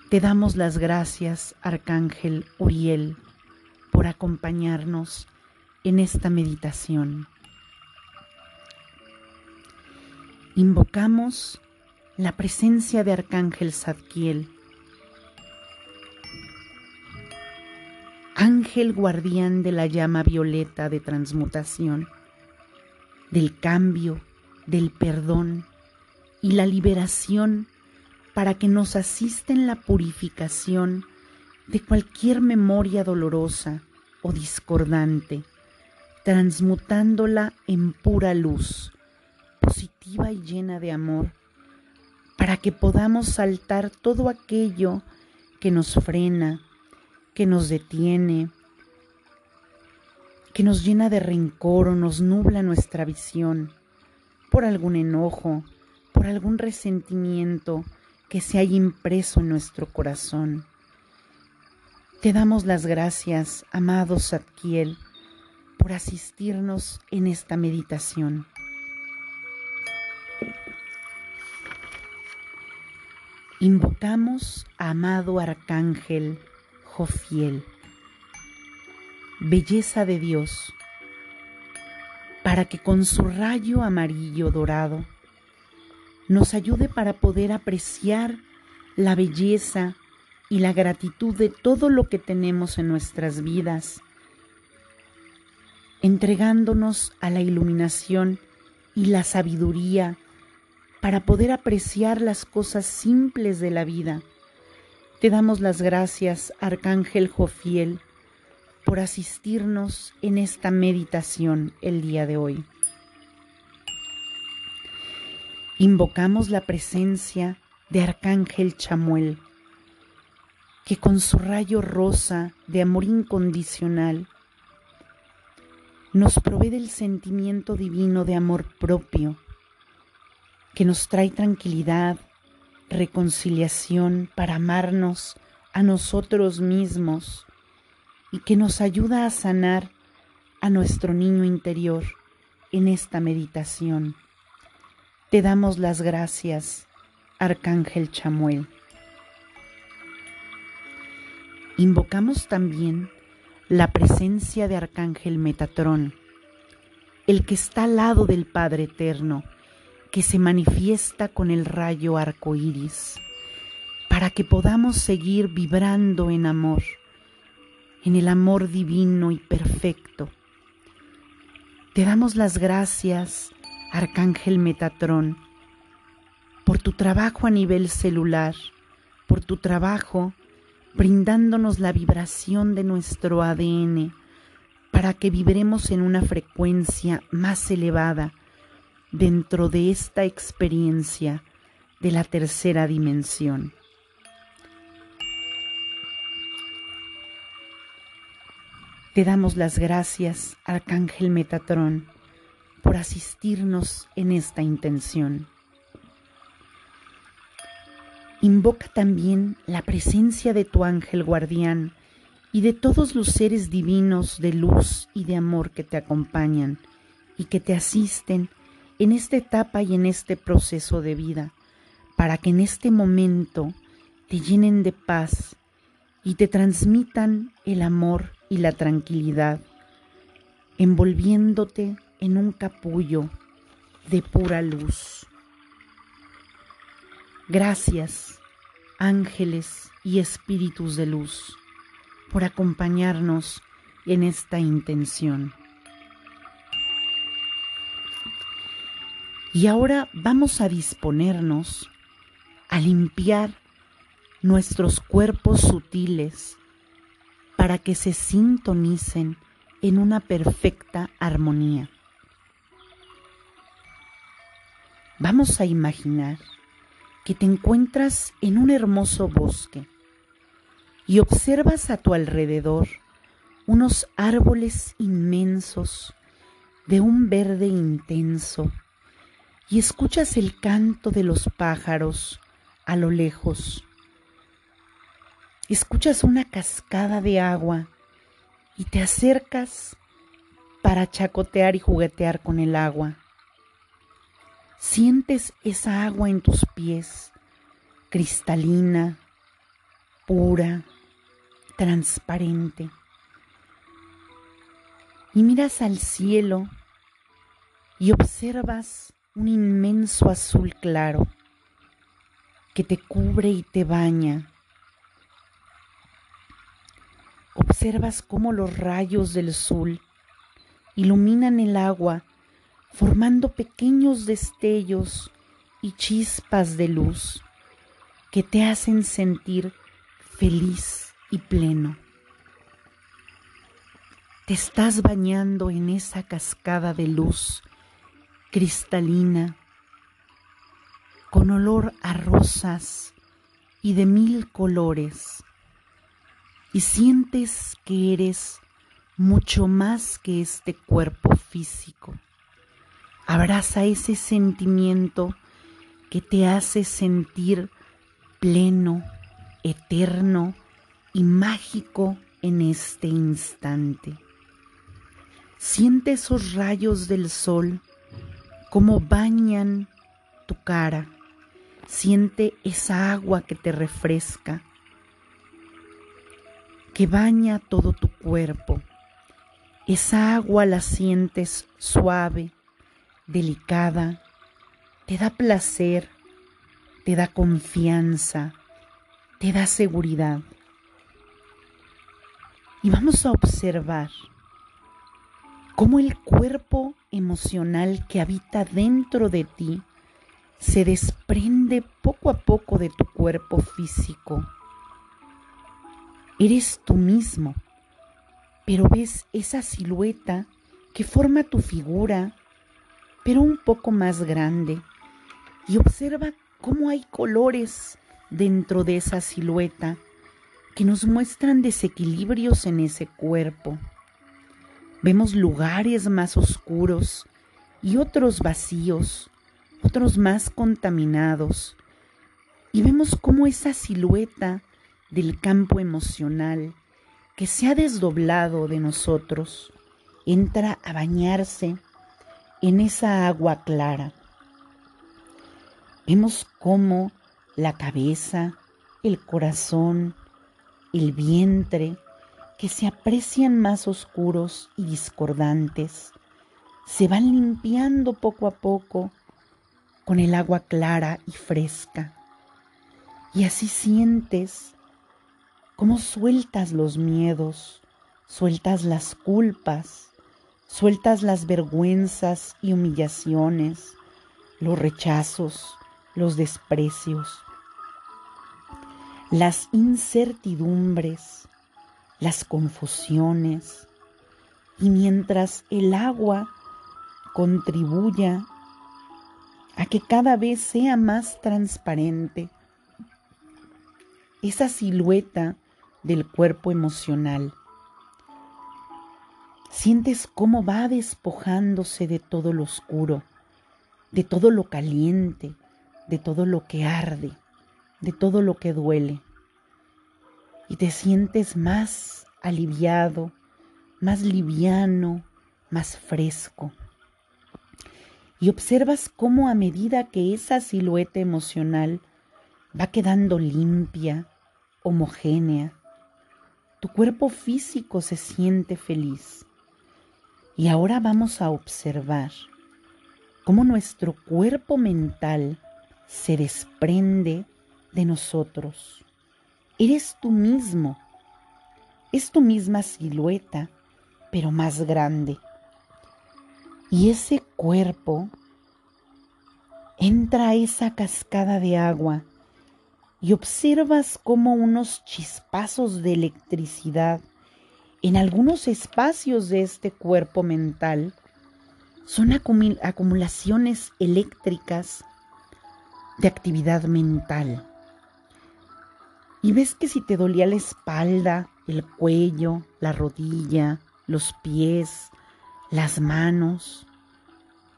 Te damos las gracias, Arcángel Uriel, por acompañarnos en esta meditación. Invocamos la presencia de Arcángel Zadkiel, ángel guardián de la llama violeta de transmutación, del cambio, del perdón, y la liberación para que nos asista en la purificación de cualquier memoria dolorosa o discordante, transmutándola en pura luz, positiva y llena de amor, para que podamos saltar todo aquello que nos frena, que nos detiene, que nos llena de rencor o nos nubla nuestra visión por algún enojo, por algún resentimiento que se haya impreso en nuestro corazón. Te damos las gracias, amado Satkiel, por asistirnos en esta meditación. Invocamos a amado Arcángel Jofiel, belleza de Dios, para que con su rayo amarillo dorado nos ayude para poder apreciar la belleza y la gratitud de todo lo que tenemos en nuestras vidas, entregándonos a la iluminación y la sabiduría para poder apreciar las cosas simples de la vida. Te damos las gracias, Arcángel Jofiel, por asistirnos en esta meditación el día de hoy. invocamos la presencia de Arcángel Chamuel, que con su rayo rosa de amor incondicional nos provee del sentimiento divino de amor propio, que nos trae tranquilidad, reconciliación para amarnos a nosotros mismos y que nos ayuda a sanar a nuestro niño interior en esta meditación. Te damos las gracias, Arcángel Chamuel. Invocamos también la presencia de Arcángel Metatrón, el que está al lado del Padre Eterno, que se manifiesta con el rayo arco iris, para que podamos seguir vibrando en amor, en el amor divino y perfecto. Te damos las gracias, Arcángel Metatrón, por tu trabajo a nivel celular, por tu trabajo brindándonos la vibración de nuestro ADN para que vibremos en una frecuencia más elevada dentro de esta experiencia de la tercera dimensión. Te damos las gracias, Arcángel Metatrón, por asistirnos en esta intención. Invoca también la presencia de tu ángel guardián y de todos los seres divinos de luz y de amor que te acompañan y que te asisten en esta etapa y en este proceso de vida, para que en este momento te llenen de paz y te transmitan el amor y la tranquilidad, envolviéndote en un capullo de pura luz. Gracias, ángeles y espíritus de luz, por acompañarnos en esta intención. Y ahora vamos a disponernos a limpiar nuestros cuerpos sutiles para que se sintonicen en una perfecta armonía. Vamos a imaginar que te encuentras en un hermoso bosque y observas a tu alrededor unos árboles inmensos de un verde intenso y escuchas el canto de los pájaros a lo lejos. Escuchas una cascada de agua y te acercas para chacotear y juguetear con el agua. Sientes esa agua en tus pies, cristalina, pura, transparente. Y miras al cielo y observas un inmenso azul claro que te cubre y te baña. Observas cómo los rayos del sol iluminan el agua formando pequeños destellos y chispas de luz que te hacen sentir feliz y pleno. Te estás bañando en esa cascada de luz cristalina, con olor a rosas y de mil colores, y sientes que eres mucho más que este cuerpo físico. Abraza ese sentimiento que te hace sentir pleno, eterno y mágico en este instante. Siente esos rayos del sol como bañan tu cara. Siente esa agua que te refresca, que baña todo tu cuerpo. Esa agua la sientes suave, delicada, te da placer, te da confianza, te da seguridad. Y vamos a observar cómo el cuerpo emocional que habita dentro de ti se desprende poco a poco de tu cuerpo físico. Eres tú mismo, pero ves esa silueta que forma tu figura, un poco más grande, y observa cómo hay colores dentro de esa silueta que nos muestran desequilibrios en ese cuerpo. Vemos lugares más oscuros y otros vacíos, otros más contaminados, y vemos cómo esa silueta del campo emocional que se ha desdoblado de nosotros entra a bañarse en esa agua clara. Vemos cómo la cabeza, el corazón, el vientre, que se aprecian más oscuros y discordantes, se van limpiando poco a poco con el agua clara y fresca. Y así sientes cómo sueltas los miedos, sueltas las culpas, sueltas las vergüenzas y humillaciones, los rechazos, los desprecios, las incertidumbres, las confusiones, y mientras el agua contribuya a que cada vez sea más transparente esa silueta del cuerpo emocional. Sientes cómo va despojándose de todo lo oscuro, de todo lo caliente, de todo lo que arde, de todo lo que duele. Y te sientes más aliviado, más liviano, más fresco. Y observas cómo a medida que esa silueta emocional va quedando limpia, homogénea, tu cuerpo físico se siente feliz. Y ahora vamos a observar cómo nuestro cuerpo mental se desprende de nosotros. Eres tú mismo. Es tu misma silueta, pero más grande. Y ese cuerpo entra a esa cascada de agua y observas como unos chispazos de electricidad en algunos espacios de este cuerpo mental son acumulaciones eléctricas de actividad mental. Y ves que si te dolía la espalda, el cuello, la rodilla, los pies, las manos,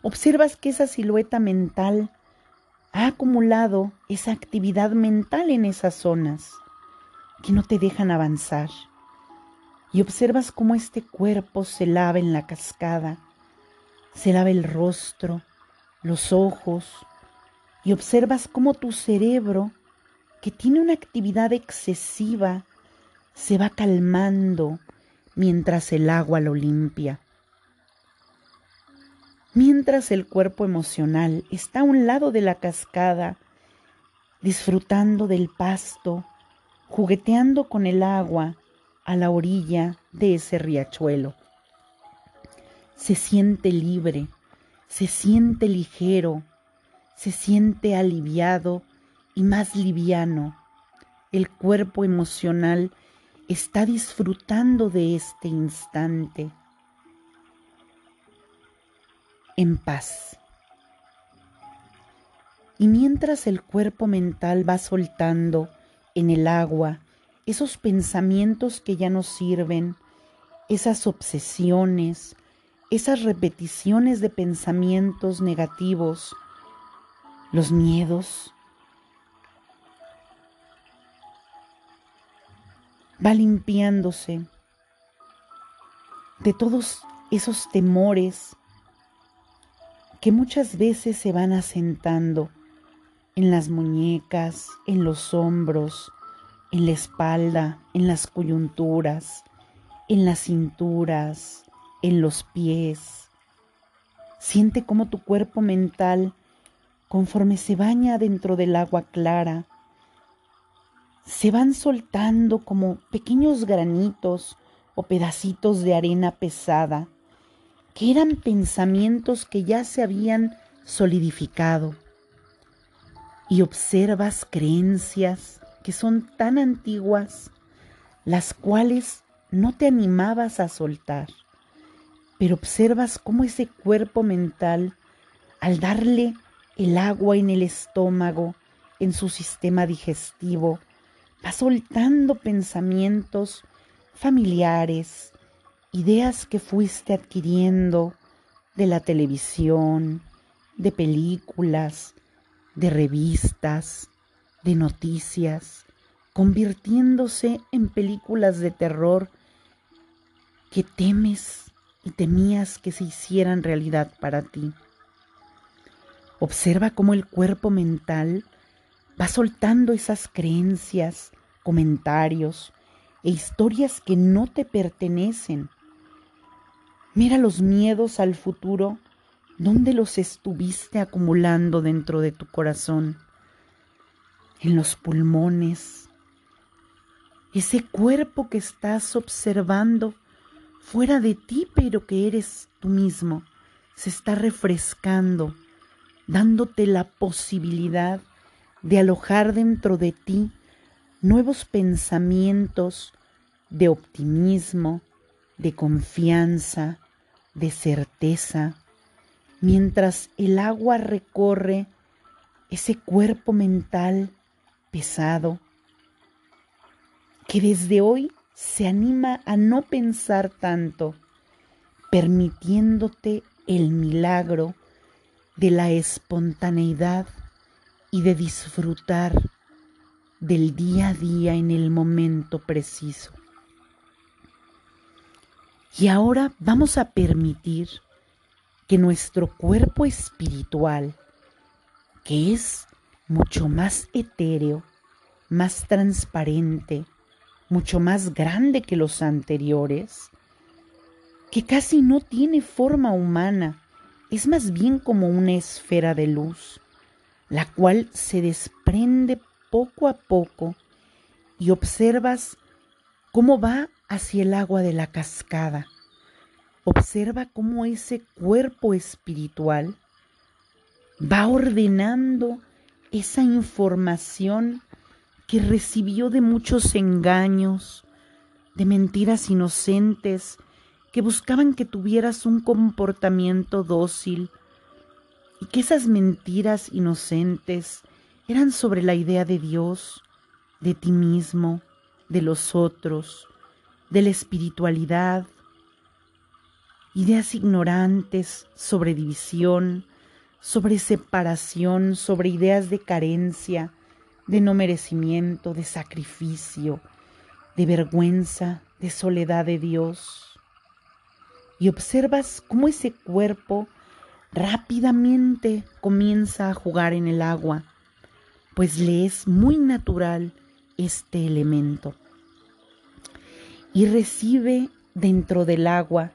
observas que esa silueta mental ha acumulado esa actividad mental en esas zonas que no te dejan avanzar. Y observas cómo este cuerpo se lava en la cascada, se lava el rostro, los ojos, y observas cómo tu cerebro, que tiene una actividad excesiva, se va calmando mientras el agua lo limpia. Mientras el cuerpo emocional está a un lado de la cascada, disfrutando del pasto, jugueteando con el agua a la orilla de ese riachuelo. Se siente libre, se siente ligero, se siente aliviado y más liviano. El cuerpo emocional está disfrutando de este instante en paz. Y mientras el cuerpo mental va soltando en el agua esos pensamientos que ya no sirven, esas obsesiones, esas repeticiones de pensamientos negativos, los miedos. Va limpiándose de todos esos temores que muchas veces se van asentando en las muñecas, en los hombros, en la espalda, en las coyunturas, en las cinturas, en los pies. Siente cómo tu cuerpo mental conforme se baña dentro del agua clara, se van soltando como pequeños granitos o pedacitos de arena pesada, que eran pensamientos que ya se habían solidificado. Y observas creencias que son tan antiguas, las cuales no te animabas a soltar, pero observas cómo ese cuerpo mental, al darle el agua en el estómago, en su sistema digestivo, va soltando pensamientos familiares, ideas que fuiste adquiriendo de la televisión, de películas, de revistas, de noticias, convirtiéndose en películas de terror que temes y temías que se hicieran realidad para ti. Observa cómo el cuerpo mental va soltando esas creencias, comentarios e historias que no te pertenecen. Mira los miedos al futuro, ¿dónde los estuviste acumulando dentro de tu corazón? En los pulmones. Ese cuerpo que estás observando fuera de ti, pero que eres tú mismo, se está refrescando dándote la posibilidad de alojar dentro de ti nuevos pensamientos de optimismo, de confianza, de certeza, mientras el agua recorre ese cuerpo mental pesado, que desde hoy se anima a no pensar tanto, permitiéndote el milagro de la espontaneidad y de disfrutar del día a día en el momento preciso. Y ahora vamos a permitir que nuestro cuerpo espiritual, que es mucho más etéreo, más transparente, mucho más grande que los anteriores, que casi no tiene forma humana, es más bien como una esfera de luz, la cual se desprende poco a poco y observas cómo va hacia el agua de la cascada. Observa cómo ese cuerpo espiritual va ordenando esa información que recibió de muchos engaños, de mentiras inocentes, que buscaban que tuvieras un comportamiento dócil y que esas mentiras inocentes eran sobre la idea de Dios, de ti mismo, de los otros, de la espiritualidad, ideas ignorantes sobre división, sobre separación, sobre ideas de carencia, de no merecimiento, de sacrificio, de vergüenza, de soledad de Dios y observas cómo ese cuerpo rápidamente comienza a jugar en el agua, pues le es muy natural este elemento. Y recibe dentro del agua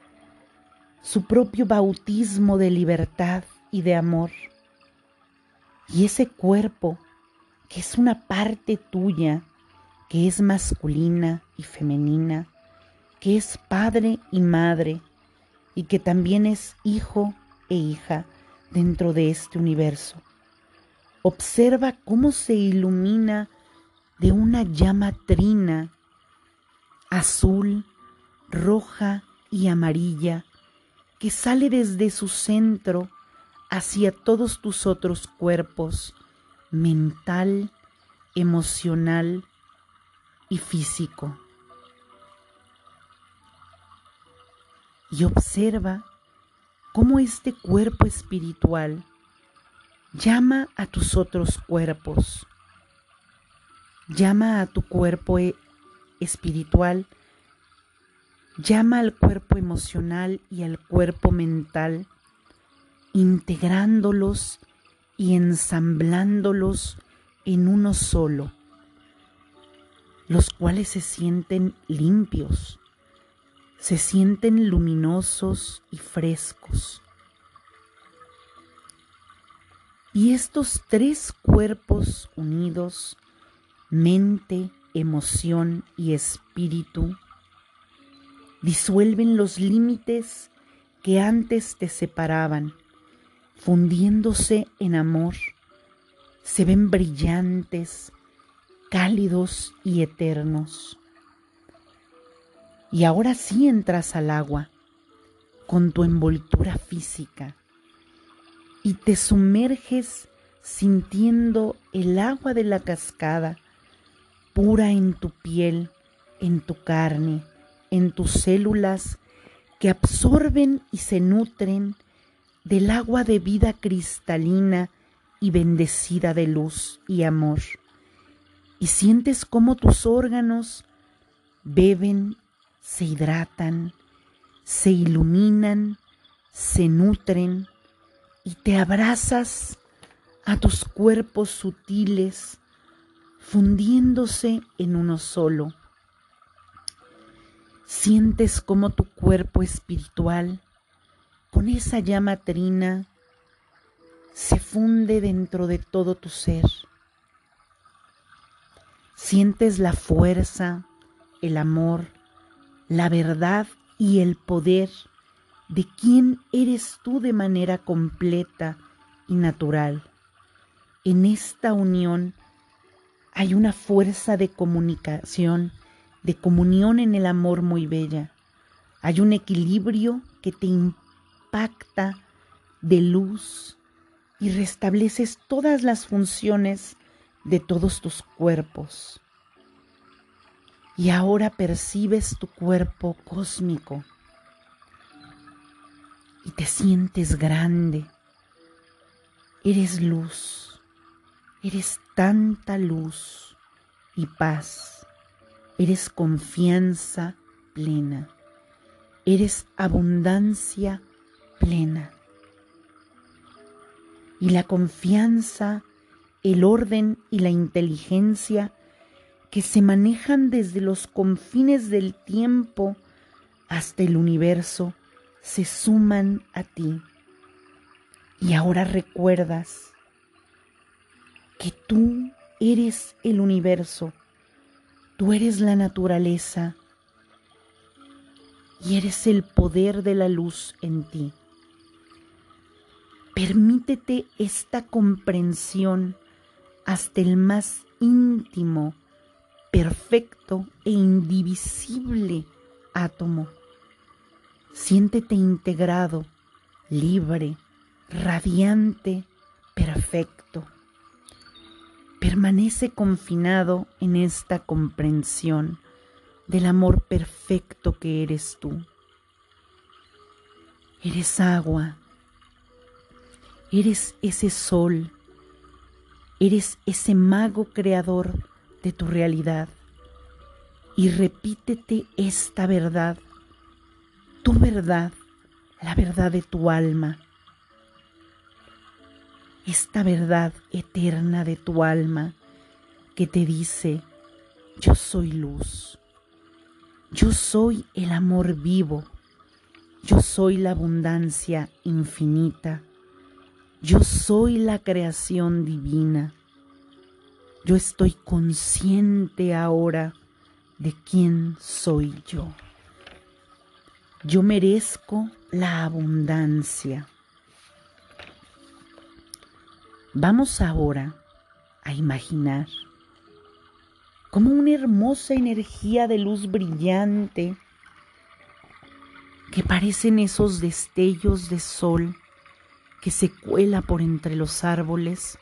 su propio bautismo de libertad y de amor. Y ese cuerpo, que es una parte tuya, que es masculina y femenina, que es padre y madre, y que también es hijo e hija dentro de este universo. Observa cómo se ilumina de una llama trina, azul, roja y amarilla, que sale desde su centro hacia todos tus otros cuerpos, mental, emocional y físico. y observa cómo este cuerpo espiritual llama a tus otros cuerpos, llama a tu cuerpo e-, espiritual, llama al cuerpo emocional y al cuerpo mental, integrándolos y ensamblándolos en uno solo, los cuales se sienten limpios, se sienten luminosos y frescos. Y estos tres cuerpos unidos, mente, emoción y espíritu, disuelven los límites que antes te separaban, fundiéndose en amor, se ven brillantes, cálidos y eternos. Y ahora sí entras al agua con tu envoltura física y te sumerges sintiendo el agua de la cascada pura en tu piel, en tu carne, en tus células que absorben y se nutren del agua de vida cristalina y bendecida de luz y amor. Y sientes cómo tus órganos beben se hidratan, se iluminan, se nutren y te abrazas a tus cuerpos sutiles, fundiéndose en uno solo. Sientes como tu cuerpo espiritual, con esa llama trina, se funde dentro de todo tu ser. Sientes la fuerza, el amor, la verdad y el poder de quién eres tú de manera completa y natural. En esta unión hay una fuerza de comunicación, de comunión en el amor muy bella. Hay un equilibrio que te impacta de luz y restableces todas las funciones de todos tus cuerpos. Y ahora percibes tu cuerpo cósmico y te sientes grande. Eres luz, eres tanta luz y paz, eres confianza plena, eres abundancia plena. Y la confianza, el orden y la inteligencia que se manejan desde los confines del tiempo hasta el universo se suman a ti. Y ahora recuerdas que tú eres el universo, tú eres la naturaleza y eres el poder de la luz en ti. Permítete esta comprensión hasta el más íntimo, perfecto e indivisible átomo Siéntete integrado, libre, radiante, perfecto. Permanece confinado en esta comprensión del amor perfecto que eres tú. Eres agua, eres ese sol, eres ese mago creador de tu realidad. Y repítete esta verdad. Tu verdad, la verdad de tu alma, esta verdad eterna de tu alma que te dice, yo soy luz, yo soy el amor vivo, yo soy la abundancia infinita, yo soy la creación divina, yo estoy consciente ahora de quién soy yo. Yo merezco la abundancia. Vamos ahora a imaginar como una hermosa energía de luz brillante que parecen esos destellos de sol que se cuela por entre los árboles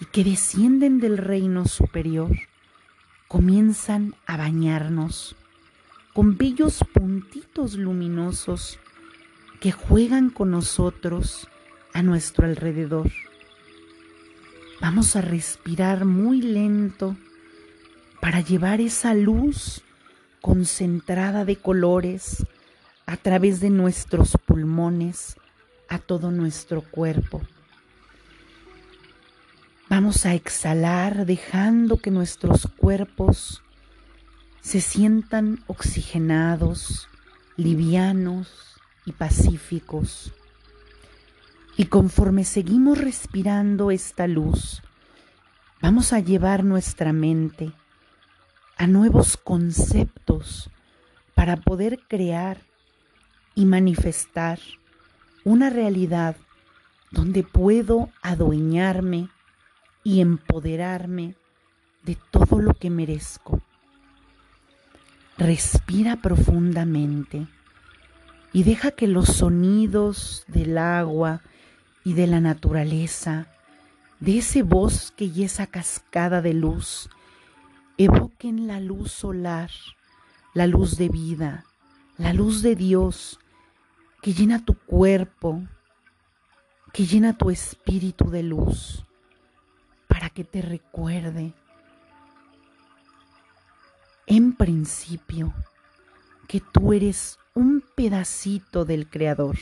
y que descienden del reino superior, comienzan a bañarnos con bellos puntitos luminosos que juegan con nosotros a nuestro alrededor. Vamos a respirar muy lento para llevar esa luz concentrada de colores a través de nuestros pulmones a todo nuestro cuerpo. Vamos a exhalar dejando que nuestros cuerpos se sientan oxigenados, livianos y pacíficos. Y conforme seguimos respirando esta luz, vamos a llevar nuestra mente a nuevos conceptos para poder crear y manifestar una realidad donde puedo adueñarme y empoderarme de todo lo que merezco. Respira profundamente y deja que los sonidos del agua y de la naturaleza, de ese bosque y esa cascada de luz, evoquen la luz solar, la luz de vida, la luz de Dios que llena tu cuerpo, que llena tu espíritu de luz, para que te recuerde en principio que tú eres un pedacito del Creador,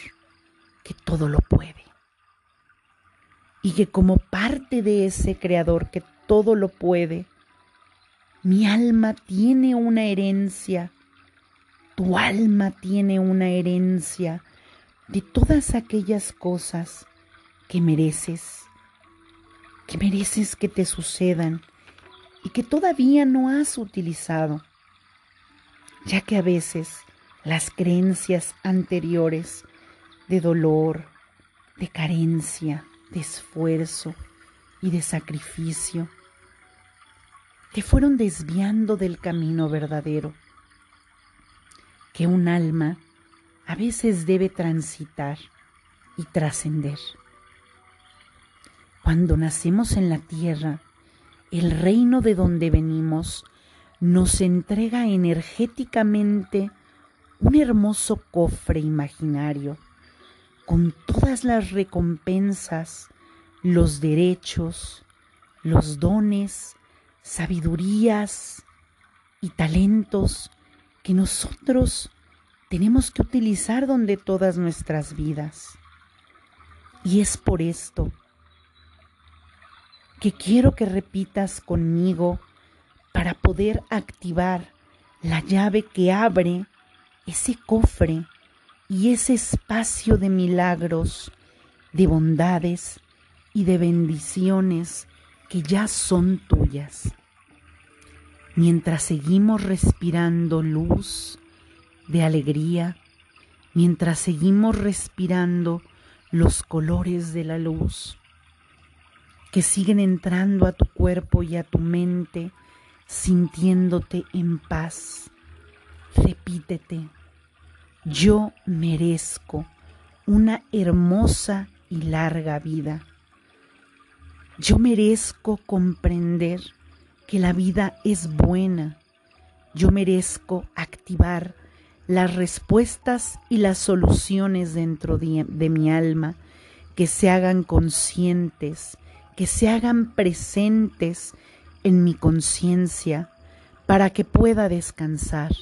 que todo lo puede. Y que como parte de ese Creador que todo lo puede, mi alma tiene una herencia, tu alma tiene una herencia de todas aquellas cosas que mereces, que mereces que te sucedan y que todavía no has utilizado, ya que a veces las creencias anteriores de dolor, de carencia, de esfuerzo y de sacrificio te fueron desviando del camino verdadero que un alma a veces debe transitar y trascender. Cuando nacemos en la tierra, el reino de donde venimos nos entrega energéticamente un hermoso cofre imaginario con todas las recompensas, los derechos, los dones, sabidurías y talentos que nosotros tenemos que utilizar donde todas nuestras vidas. Y es por esto que quiero que repitas conmigo para poder activar la llave que abre ese cofre y ese espacio de milagros, de bondades y de bendiciones que ya son tuyas. Mientras seguimos respirando luz de alegría, mientras seguimos respirando los colores de la luz, que siguen entrando a tu cuerpo y a tu mente, sintiéndote en paz. Repítete, yo merezco una hermosa y larga vida. Yo merezco comprender que la vida es buena. Yo merezco activar las respuestas y las soluciones dentro de, mi alma que se hagan conscientes que se hagan presentes en mi conciencia para que pueda descansar,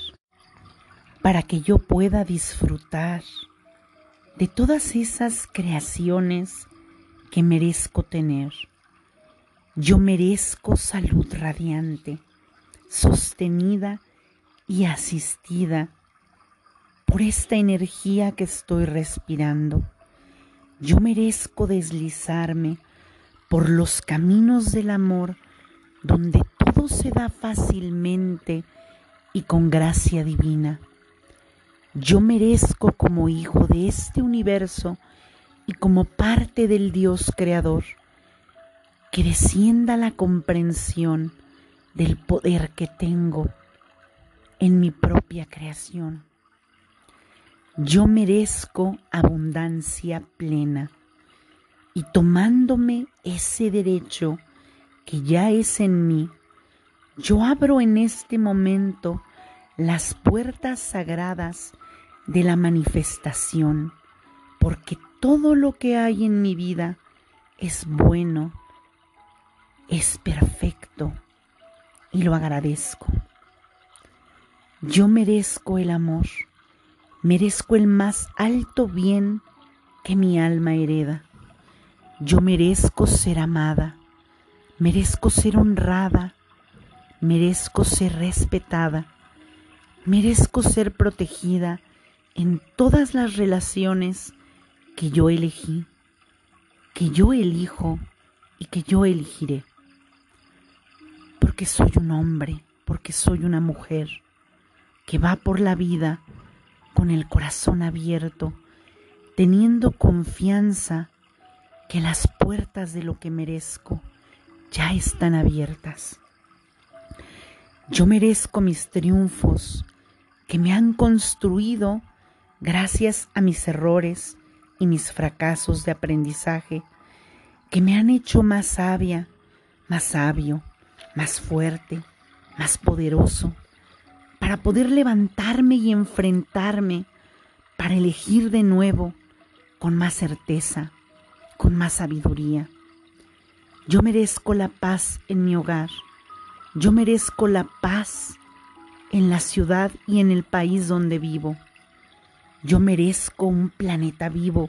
para que yo pueda disfrutar de todas esas creaciones que merezco tener. Yo merezco salud radiante, sostenida y asistida por esta energía que estoy respirando. Yo merezco deslizarme por los caminos del amor, donde todo se da fácilmente y con gracia divina. Yo merezco como hijo de este universo y como parte del Dios creador que descienda la comprensión del poder que tengo en mi propia creación. Yo merezco abundancia plena y tomándome ese derecho que ya es en mí, yo abro en este momento las puertas sagradas de la manifestación, porque todo lo que hay en mi vida es bueno, es perfecto y lo agradezco. Yo merezco el amor, merezco el más alto bien que mi alma hereda. Yo merezco ser amada, merezco ser honrada, merezco ser respetada, merezco ser protegida en todas las relaciones que yo elegí, que yo elijo y que yo elegiré. Porque soy un hombre, porque soy una mujer que va por la vida con el corazón abierto, teniendo confianza que las puertas de lo que merezco ya están abiertas. Yo merezco mis triunfos que me han construido gracias a mis errores y mis fracasos de aprendizaje, que me han hecho más sabia, más sabio, más fuerte, más poderoso, para poder levantarme y enfrentarme, para elegir de nuevo con más certeza, con más sabiduría. Yo merezco la paz en mi hogar. Yo merezco la paz en la ciudad y en el país donde vivo. Yo merezco un planeta vivo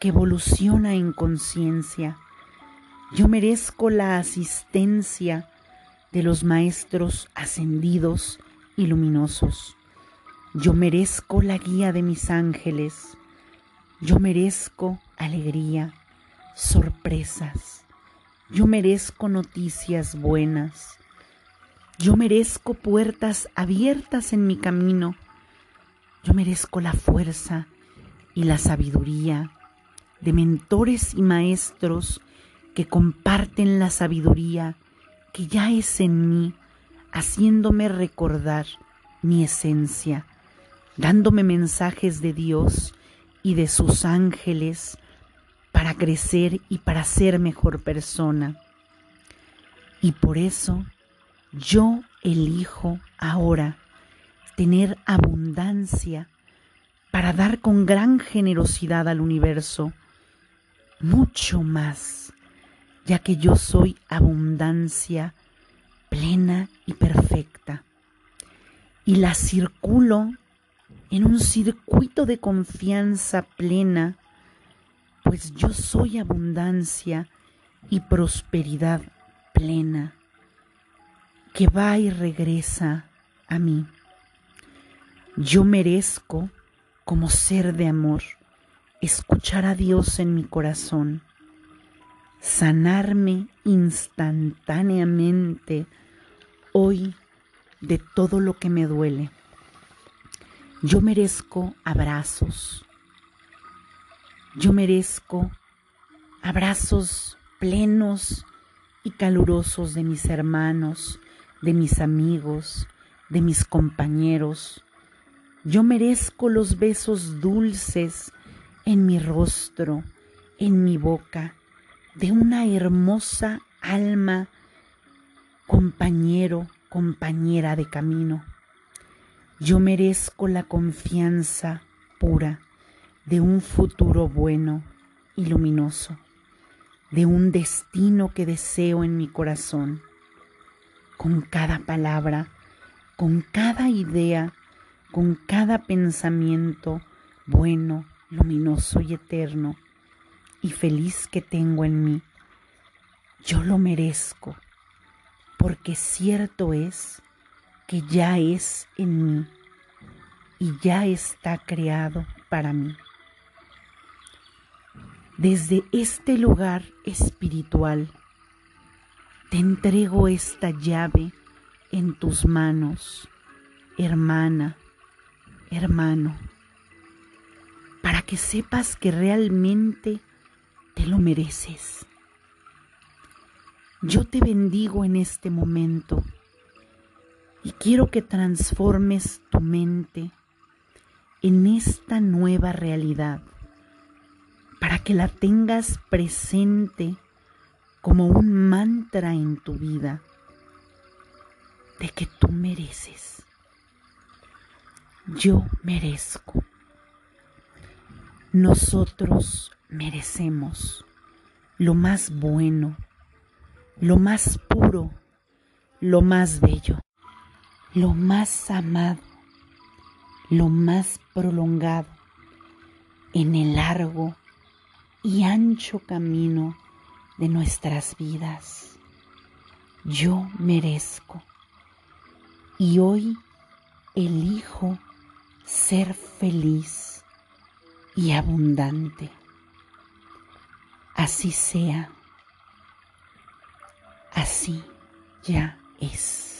que evoluciona en conciencia. Yo merezco la asistencia de los maestros ascendidos y luminosos. Yo merezco la guía de mis ángeles. Yo merezco alegría, sorpresas. Yo merezco noticias buenas. Yo merezco puertas abiertas en mi camino. Yo merezco la fuerza y la sabiduría de mentores y maestros que comparten la sabiduría que ya es en mí, haciéndome recordar mi esencia, dándome mensajes de Dios y de sus ángeles para crecer y para ser mejor persona. Y por eso yo elijo ahora tener abundancia para dar con gran generosidad al universo mucho más, ya que yo soy abundancia plena y perfecta. Y la circulo en un circuito de confianza plena, pues yo soy abundancia y prosperidad plena, que va y regresa a mí. Yo merezco, como ser de amor, escuchar a Dios en mi corazón, sanarme instantáneamente hoy de todo lo que me duele. Yo merezco abrazos. Yo merezco abrazos plenos y calurosos de mis hermanos, de mis amigos, de mis compañeros. Yo merezco los besos dulces en mi rostro, en mi boca, de una hermosa alma, compañero, compañera de camino. Yo merezco la confianza pura de un futuro bueno y luminoso, de un destino que deseo en mi corazón. Con cada palabra, con cada idea, con cada pensamiento bueno, luminoso y eterno y feliz que tengo en mí. Yo lo merezco, porque cierto es que ya es en mí y ya está creado para mí. Desde este lugar espiritual, te entrego esta llave en tus manos, hermana, hermano para que sepas que realmente te lo mereces. Yo te bendigo en este momento y quiero que transformes tu mente en esta nueva realidad para que la tengas presente como un mantra en tu vida de que tú mereces. Yo merezco. Nosotros merecemos lo más bueno, lo más puro, lo más bello, lo más amado, lo más prolongado en el largo y ancho camino de nuestras vidas. Yo merezco y hoy elijo ser feliz y abundante. Así sea, así ya es.